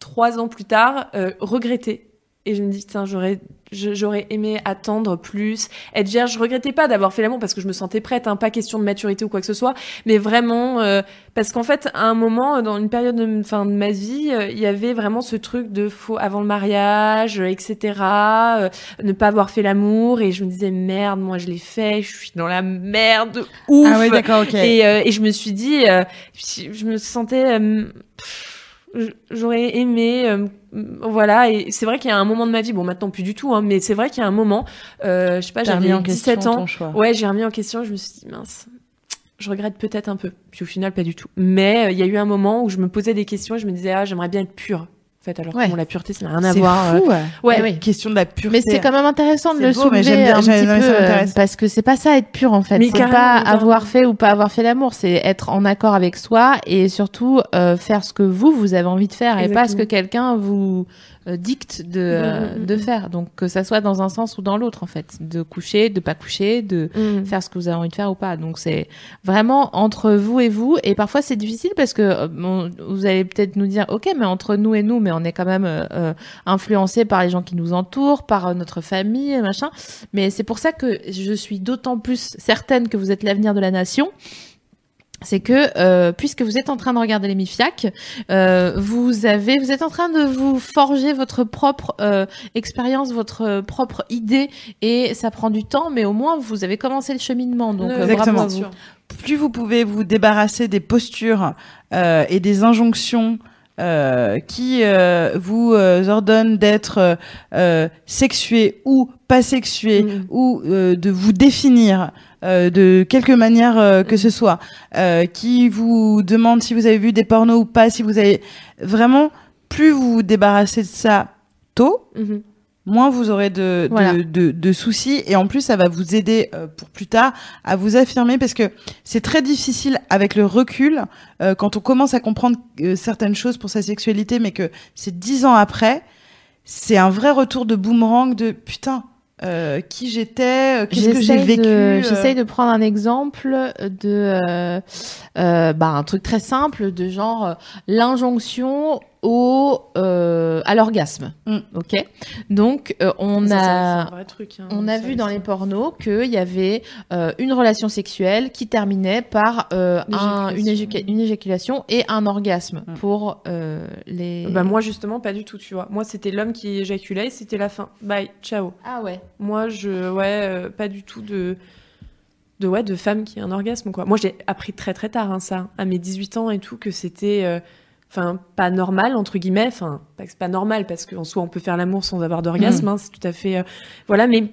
trois ans plus tard euh, regretter. Et je me dis, tiens, j'aurais, j'aurais aimé attendre plus, être vierge. Je regrettais pas d'avoir fait l'amour parce que je me sentais prête, hein, pas question de maturité ou quoi que ce soit, mais vraiment euh, parce qu'en fait, à un moment, dans une période de, fin, de ma vie, euh, il y avait vraiment ce truc de faux avant le mariage, euh, etc. euh, ne pas avoir fait l'amour et je me disais merde, moi je l'ai fait, je suis dans la merde, de ouf. Ah ouais, d'accord, ok. Et, euh, et je me suis dit, euh, je me sentais, euh, pff, j'aurais aimé, euh, voilà. Et c'est vrai qu'il y a un moment de ma vie, bon maintenant plus du tout, hein, mais c'est vrai qu'il y a un moment, euh, je sais pas, j'avais en question 17 ans, ouais, j'ai remis en question, je me suis dit mince. Je regrette peut-être un peu, puis au final pas du tout. Mais euh, il y a eu un moment où je me posais des questions et je me disais ah j'aimerais bien être pure. En fait, alors Ouais. que bon, la pureté ça n'a rien à C'est voir. euh, fou. Ouais. Question de la pureté. Mais c'est quand même intéressant de le beau, mais soulever j'aime bien- un j'aime- petit non, peu euh, parce que c'est pas ça être pur en fait. Mais C'est pas avoir fait ou pas avoir fait l'amour, c'est être en accord avec soi et surtout euh, faire ce que vous vous avez envie de faire et pas ce que quelqu'un vous dicte de euh, Mm, mm, de mm. faire. Donc que ça soit dans un sens ou dans l'autre en fait, de coucher, de pas coucher, de faire ce que vous avez envie de faire ou pas. Donc c'est vraiment entre vous et vous. Et parfois c'est difficile parce que euh, bon, vous allez peut-être nous dire, ok, mais entre nous et nous, mais on est quand même euh, euh, influencé par les gens qui nous entourent, par euh, notre famille, machin. Mais c'est pour ça que je suis d'autant plus certaine que vous êtes l'avenir de la nation. C'est que euh, puisque vous êtes en train de regarder les Mifiac, euh, vous avez, vous êtes en train de vous forger votre propre euh, expérience, votre euh, propre idée, et ça prend du temps, mais au moins vous avez commencé le cheminement. Donc Ouais, Exactement. bravo à vous. plus vous pouvez vous débarrasser des postures euh, et des injonctions euh, qui euh, vous ordonnent d'être sexué ou pas sexué Mm. ou euh, de vous définir euh, de quelque manière euh, que ce soit, euh, qui vous demande si vous avez vu des pornos ou pas, si vous avez vraiment plus vous vous débarrassez de ça tôt, Mhm. moins vous aurez de, de- de, de soucis et en plus ça va vous aider euh, pour plus tard à vous affirmer parce que c'est très difficile avec le recul euh, quand on commence à comprendre euh, certaines choses pour sa sexualité mais que c'est dix ans après c'est un vrai retour de boomerang de putain euh, qui j'étais euh, qu'est-ce que j'ai vécu de- euh, J'essaye de prendre un exemple de euh, bah, un truc très simple de genre l'injonction au euh, à l'orgasme. Mm. Ok. Donc euh, on Ça, c'est- a c'est un vrai truc, hein, on a vu dans les pornos qu'il y avait euh, une relation sexuelle qui terminait par un- une, éjaculation et un orgasme Mm. pour les. Bah moi justement pas du tout, tu vois. Moi c'était l'homme qui éjaculait, et c'était la fin. Bye, ciao. ah ouais. Moi je ouais pas du tout de de ouais de femme qui a un orgasme quoi. Moi j'ai appris très très tard hein, ça, à mes 18 ans et tout que c'était enfin pas normal entre guillemets, enfin pas que c'est pas normal parce qu'en soi on peut faire l'amour sans avoir d'orgasme, hein, c'est tout à fait euh, voilà mais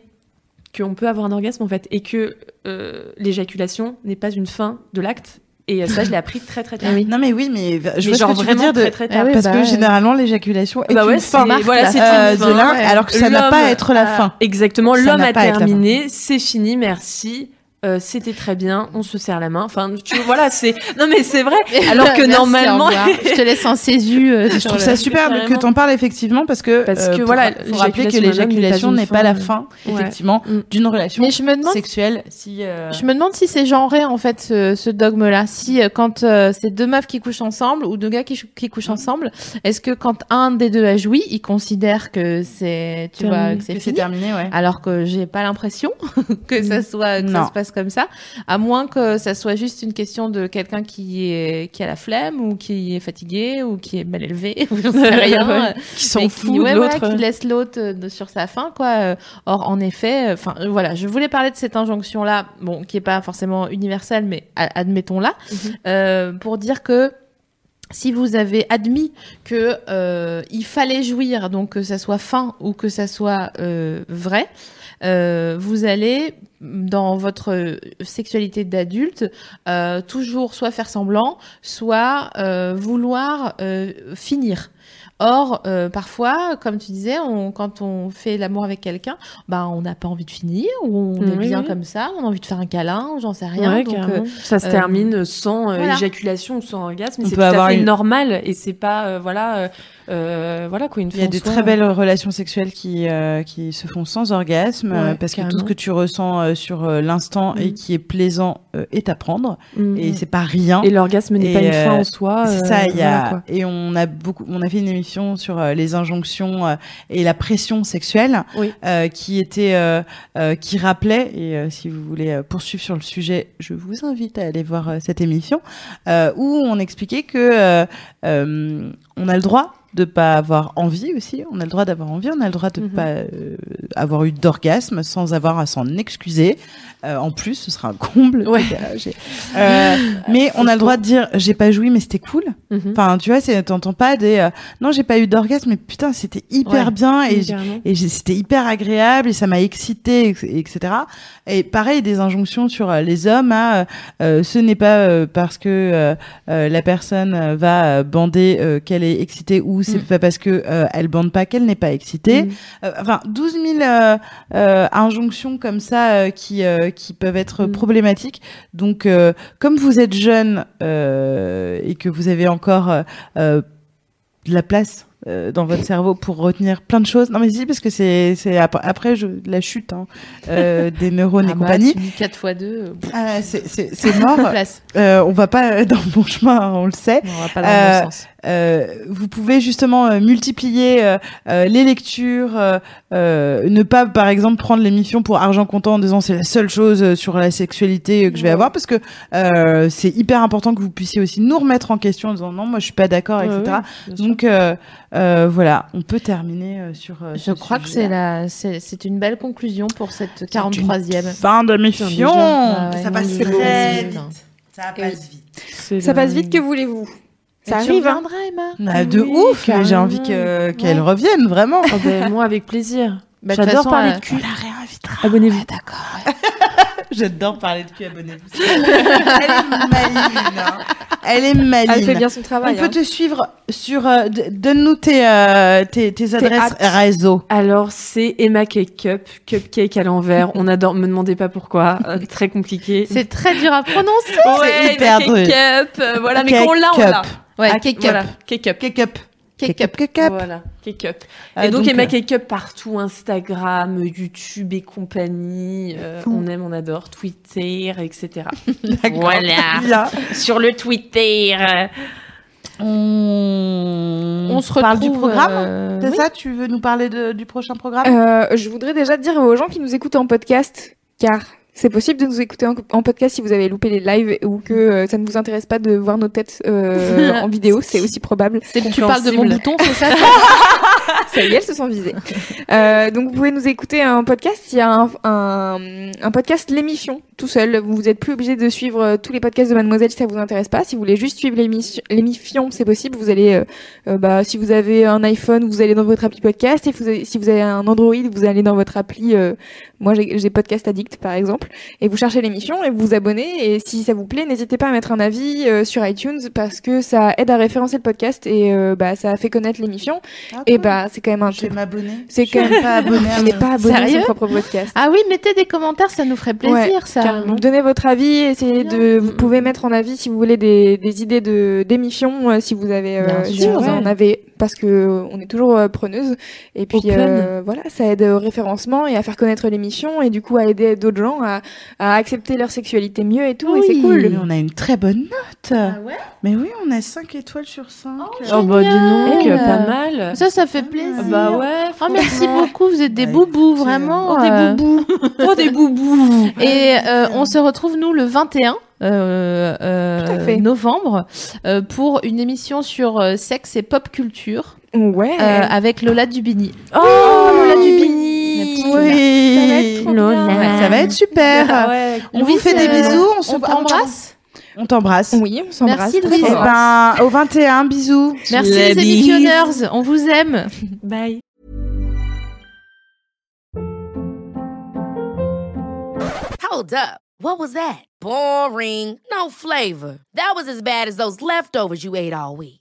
qu'on peut avoir un orgasme en fait et que euh, l'éjaculation n'est pas une fin de l'acte et ça je l'ai appris très très tard. Ah oui. non mais oui mais je Mais vois genre ce que tu veux dire de... très très tard. Ah oui, parce bah que ouais. généralement l'éjaculation est Bah ouais, une fin voilà, c'est euh, de l'un alors que ça n'a pas à être la a- fin Exactement, l'homme a terminé, c'est fini, merci. Euh, c'était très bien, on se serre la main. Enfin, tu vois, voilà, c'est. Non, mais c'est vrai. Alors que Merci, normalement. je te laisse en césu. euh, Je trouve ça super que t'en parles effectivement parce que Parce euh, que pour- voilà, faut rappeler que l'éjaculation n'est pas la fin, Ouais. effectivement Mm. d'une relation Mais je me demande sexuelle si euh, Je me demande si c'est genré en fait ce, ce dogme-là. Si euh, quand euh, c'est deux meufs qui couchent ensemble ou deux gars qui, couchent ensemble, est-ce que quand un des deux a joui, il considère que c'est tu Terminé. vois que c'est fini terminé ouais alors que j'ai pas l'impression que ça soit que ça Non. se passe comme ça, à moins que ça soit juste une question de quelqu'un qui est qui a la flemme ou qui est fatigué ou qui est mal élevé ou j'en sais rien. Ouais. Qui s'en fout qui, de ouais, l'autre. voilà, qui laisse l'autre euh, de- sur sa faim, quoi. Euh, Or, en effet, enfin, euh, voilà, je voulais parler de cette injonction-là, bon, qui est pas forcément universelle, mais a- admettons-la, Mhm. euh, pour dire que si vous avez admis que euh, il fallait jouir, donc que ça soit fin ou que ça soit euh, vrai, euh, vous allez dans votre sexualité d'adulte euh, toujours soit faire semblant, soit euh, vouloir euh, finir. Or, euh, parfois, comme tu disais, on, quand on fait l'amour avec quelqu'un, bah, on n'a pas envie de finir, ou on est Oui, bien oui. comme ça, on a envie de faire un câlin, ou j'en sais rien. Ouais, donc, euh, ça se euh, termine sans euh, voilà. éjaculation ou sans orgasme. C'est tout avoir à fait une- normal et c'est pas euh, voilà euh, voilà quoi une Il y a des très belles relations sexuelles qui, euh, qui se font sans orgasme, Ouais, euh, parce que tout ce que tu ressens euh, sur euh, l'instant et Mm. qui est plaisant est à prendre, Mm. et c'est pas rien. Et l'orgasme n'est Et, pas une fin en soi. C'est ça, il y a et on a beaucoup, on a fait une émission sur les injonctions et la pression sexuelle, Oui. qui était, qui rappelait et si vous voulez poursuivre sur le sujet, je vous invite à aller voir cette émission où on expliquait que on a le droit de pas avoir envie aussi, on a le droit d'avoir envie, on a le droit de Mhm. pas euh, avoir eu d'orgasme sans avoir à s'en excuser. Euh, en plus, ce sera un comble. Ouais. Euh, mais on a le droit de dire j'ai pas joui mais c'était cool. Mhm. Enfin, tu vois, t'entends pas des euh, non, j'ai pas eu d'orgasme mais putain, c'était hyper Ouais. bien et c'était hyper agréable et ça m'a excité ex- etc. Et pareil des injonctions sur euh, les hommes à euh, ce n'est pas parce que la personne va bander qu'elle est excitée ou c'est Mm. pas parce que euh, elle bande pas qu'elle n'est pas excitée. Mm. Euh, enfin 12 000 euh, euh, injonctions comme ça euh, qui euh, qui peuvent être Mm. problématiques. Donc euh, comme vous êtes jeune euh, et que vous avez encore de la place euh, dans votre cerveau pour retenir plein de choses. Non mais si parce que c'est c'est ap- après je, la chute hein, euh, des neurones ah et bah, compagnie. tu dis 4 fois 2, Ah, c'est mort. place. Euh, on va pas dans le bon chemin, on le sait. On va pas dans le bon sens. Euh, vous pouvez justement euh, multiplier euh, euh, les lectures, euh, euh, ne pas par exemple prendre l'émission pour argent comptant en disant c'est la seule chose sur la sexualité que je vais Ouais. avoir parce que euh, c'est hyper important que vous puissiez aussi nous remettre en question en disant non moi je suis pas d'accord etc. ouais. Donc euh, euh, voilà, on peut terminer euh, sur. euh, Je ce crois que c'est la, c'est, c'est une belle conclusion pour cette C'est une 43e. fin de mission. Ah ça passe très vite. Ça passe vite. Ça passe vite, que voulez-vous Ça Et tu arrive, hein. Emma Ah, de Oui, ouf, j'ai envie que- qu'elle Ouais. revienne vraiment. Oh, ben, moi avec plaisir. Bah, J'adore façon, parler euh, de cul. la réinvitera. Abonnez-vous. D'accord. J'adore parler de cul, abonnez-vous. Elle est maligne. hein. Elle est maligne. Elle fait bien son On travail. peut hein. te suivre sur. euh, d- Donne-nous tes, euh, tes, tes adresses réseau. Alors c'est Emma Cake Cup, cupcake à l'envers. On adore. Me demandez pas pourquoi. Euh, très compliqué. C'est très dur à prononcer. c'est hyper Emma. Cake Cup. euh, voilà, mais quand on l'a, on Cup. l'a. Ouais, Ah, cake Voilà, up. Cake up. Cake up. Cake up. Voilà, Cake Up. Ah, Et donc, donc, Emma euh, Cake Up partout, Instagram, YouTube et compagnie. euh, on aime, on adore, Twitter, etc. Voilà. Sur le Twitter. On, On se parle retrouve du programme. euh, C'est oui. ça? Tu veux nous parler de- du prochain programme? Euh, je voudrais déjà dire aux gens qui nous écoutent en podcast, car c'est possible de nous écouter en, en podcast si vous avez loupé les lives ou que euh, ça ne vous intéresse pas de voir nos têtes euh, en vidéo, c'est aussi probable. C'est- Tu parles de mon bouton, c'est ça Ça y est, elles se sont visées. Euh, donc vous pouvez nous écouter en podcast. Il y a un, un, un podcast l'émission tout seul. Vous n'êtes plus obligé de suivre euh, tous les podcasts de Mademoiselle si ça vous intéresse pas. Si vous voulez juste suivre l'émission, l'émission, c'est possible. Vous allez, euh, euh, bah, si vous avez un iPhone, vous allez dans votre appli podcast. Et vous avez- si vous avez un Android, vous allez dans votre appli. euh, moi, j'ai Podcast Addict par exemple, et vous cherchez l'émission et vous vous abonnez. Et si ça vous plaît, n'hésitez pas à mettre un avis euh, sur iTunes parce que ça aide à référencer le podcast et bah ça fait connaître l'émission. Ah, Et bah c'est quand même un je vais truc. m'abonner. C'est Je quand suis pas abonnée. à On n'est mon- pas abonné à son propre podcast. Ah oui, mettez des commentaires, ça nous ferait plaisir, Ouais, ça. carrément. Donnez votre avis, essayez de. Vous pouvez mettre en avis si vous voulez des, des idées de d'émissions, euh, si vous avez, euh, Bien si sûr, vous ouais. en avez, parce que on est toujours euh, preneuse. Et puis euh, voilà, ça aide au référencement et à faire connaître l'émission et du coup à aider d'autres gens à, à accepter leur sexualité mieux et tout. et c'est cool. mais on a une très bonne note. Ah ouais? Mais oui, on a 5 étoiles sur 5. Oh bah dis donc, Génial. pas mal. Ça, ça fait plaisir. Ah Bah ouais. Oh, merci beaucoup, vous êtes des Ouais, boubous, vraiment. Oh, des euh, boubous. Oh, des boubous. Et euh, on se retrouve, nous, le 21 euh, euh, novembre euh, pour une émission sur euh, sexe et pop culture Ouais. euh, avec Lola Dubini. Oh, Lola Dubini. Oui. Ça va être Lola. bien. Ça va être super. Ah ouais. On vous fait des bisous. On, se On t'embrasse. On t'embrasse. Oui, on s'embrasse. Merci de nous Eh ben, au 21, bisous. Merci les bise. émissionneurs, on vous aime. Bye. Hold up. What was that? Boring. No flavor. That was as bad as those leftovers you ate all week.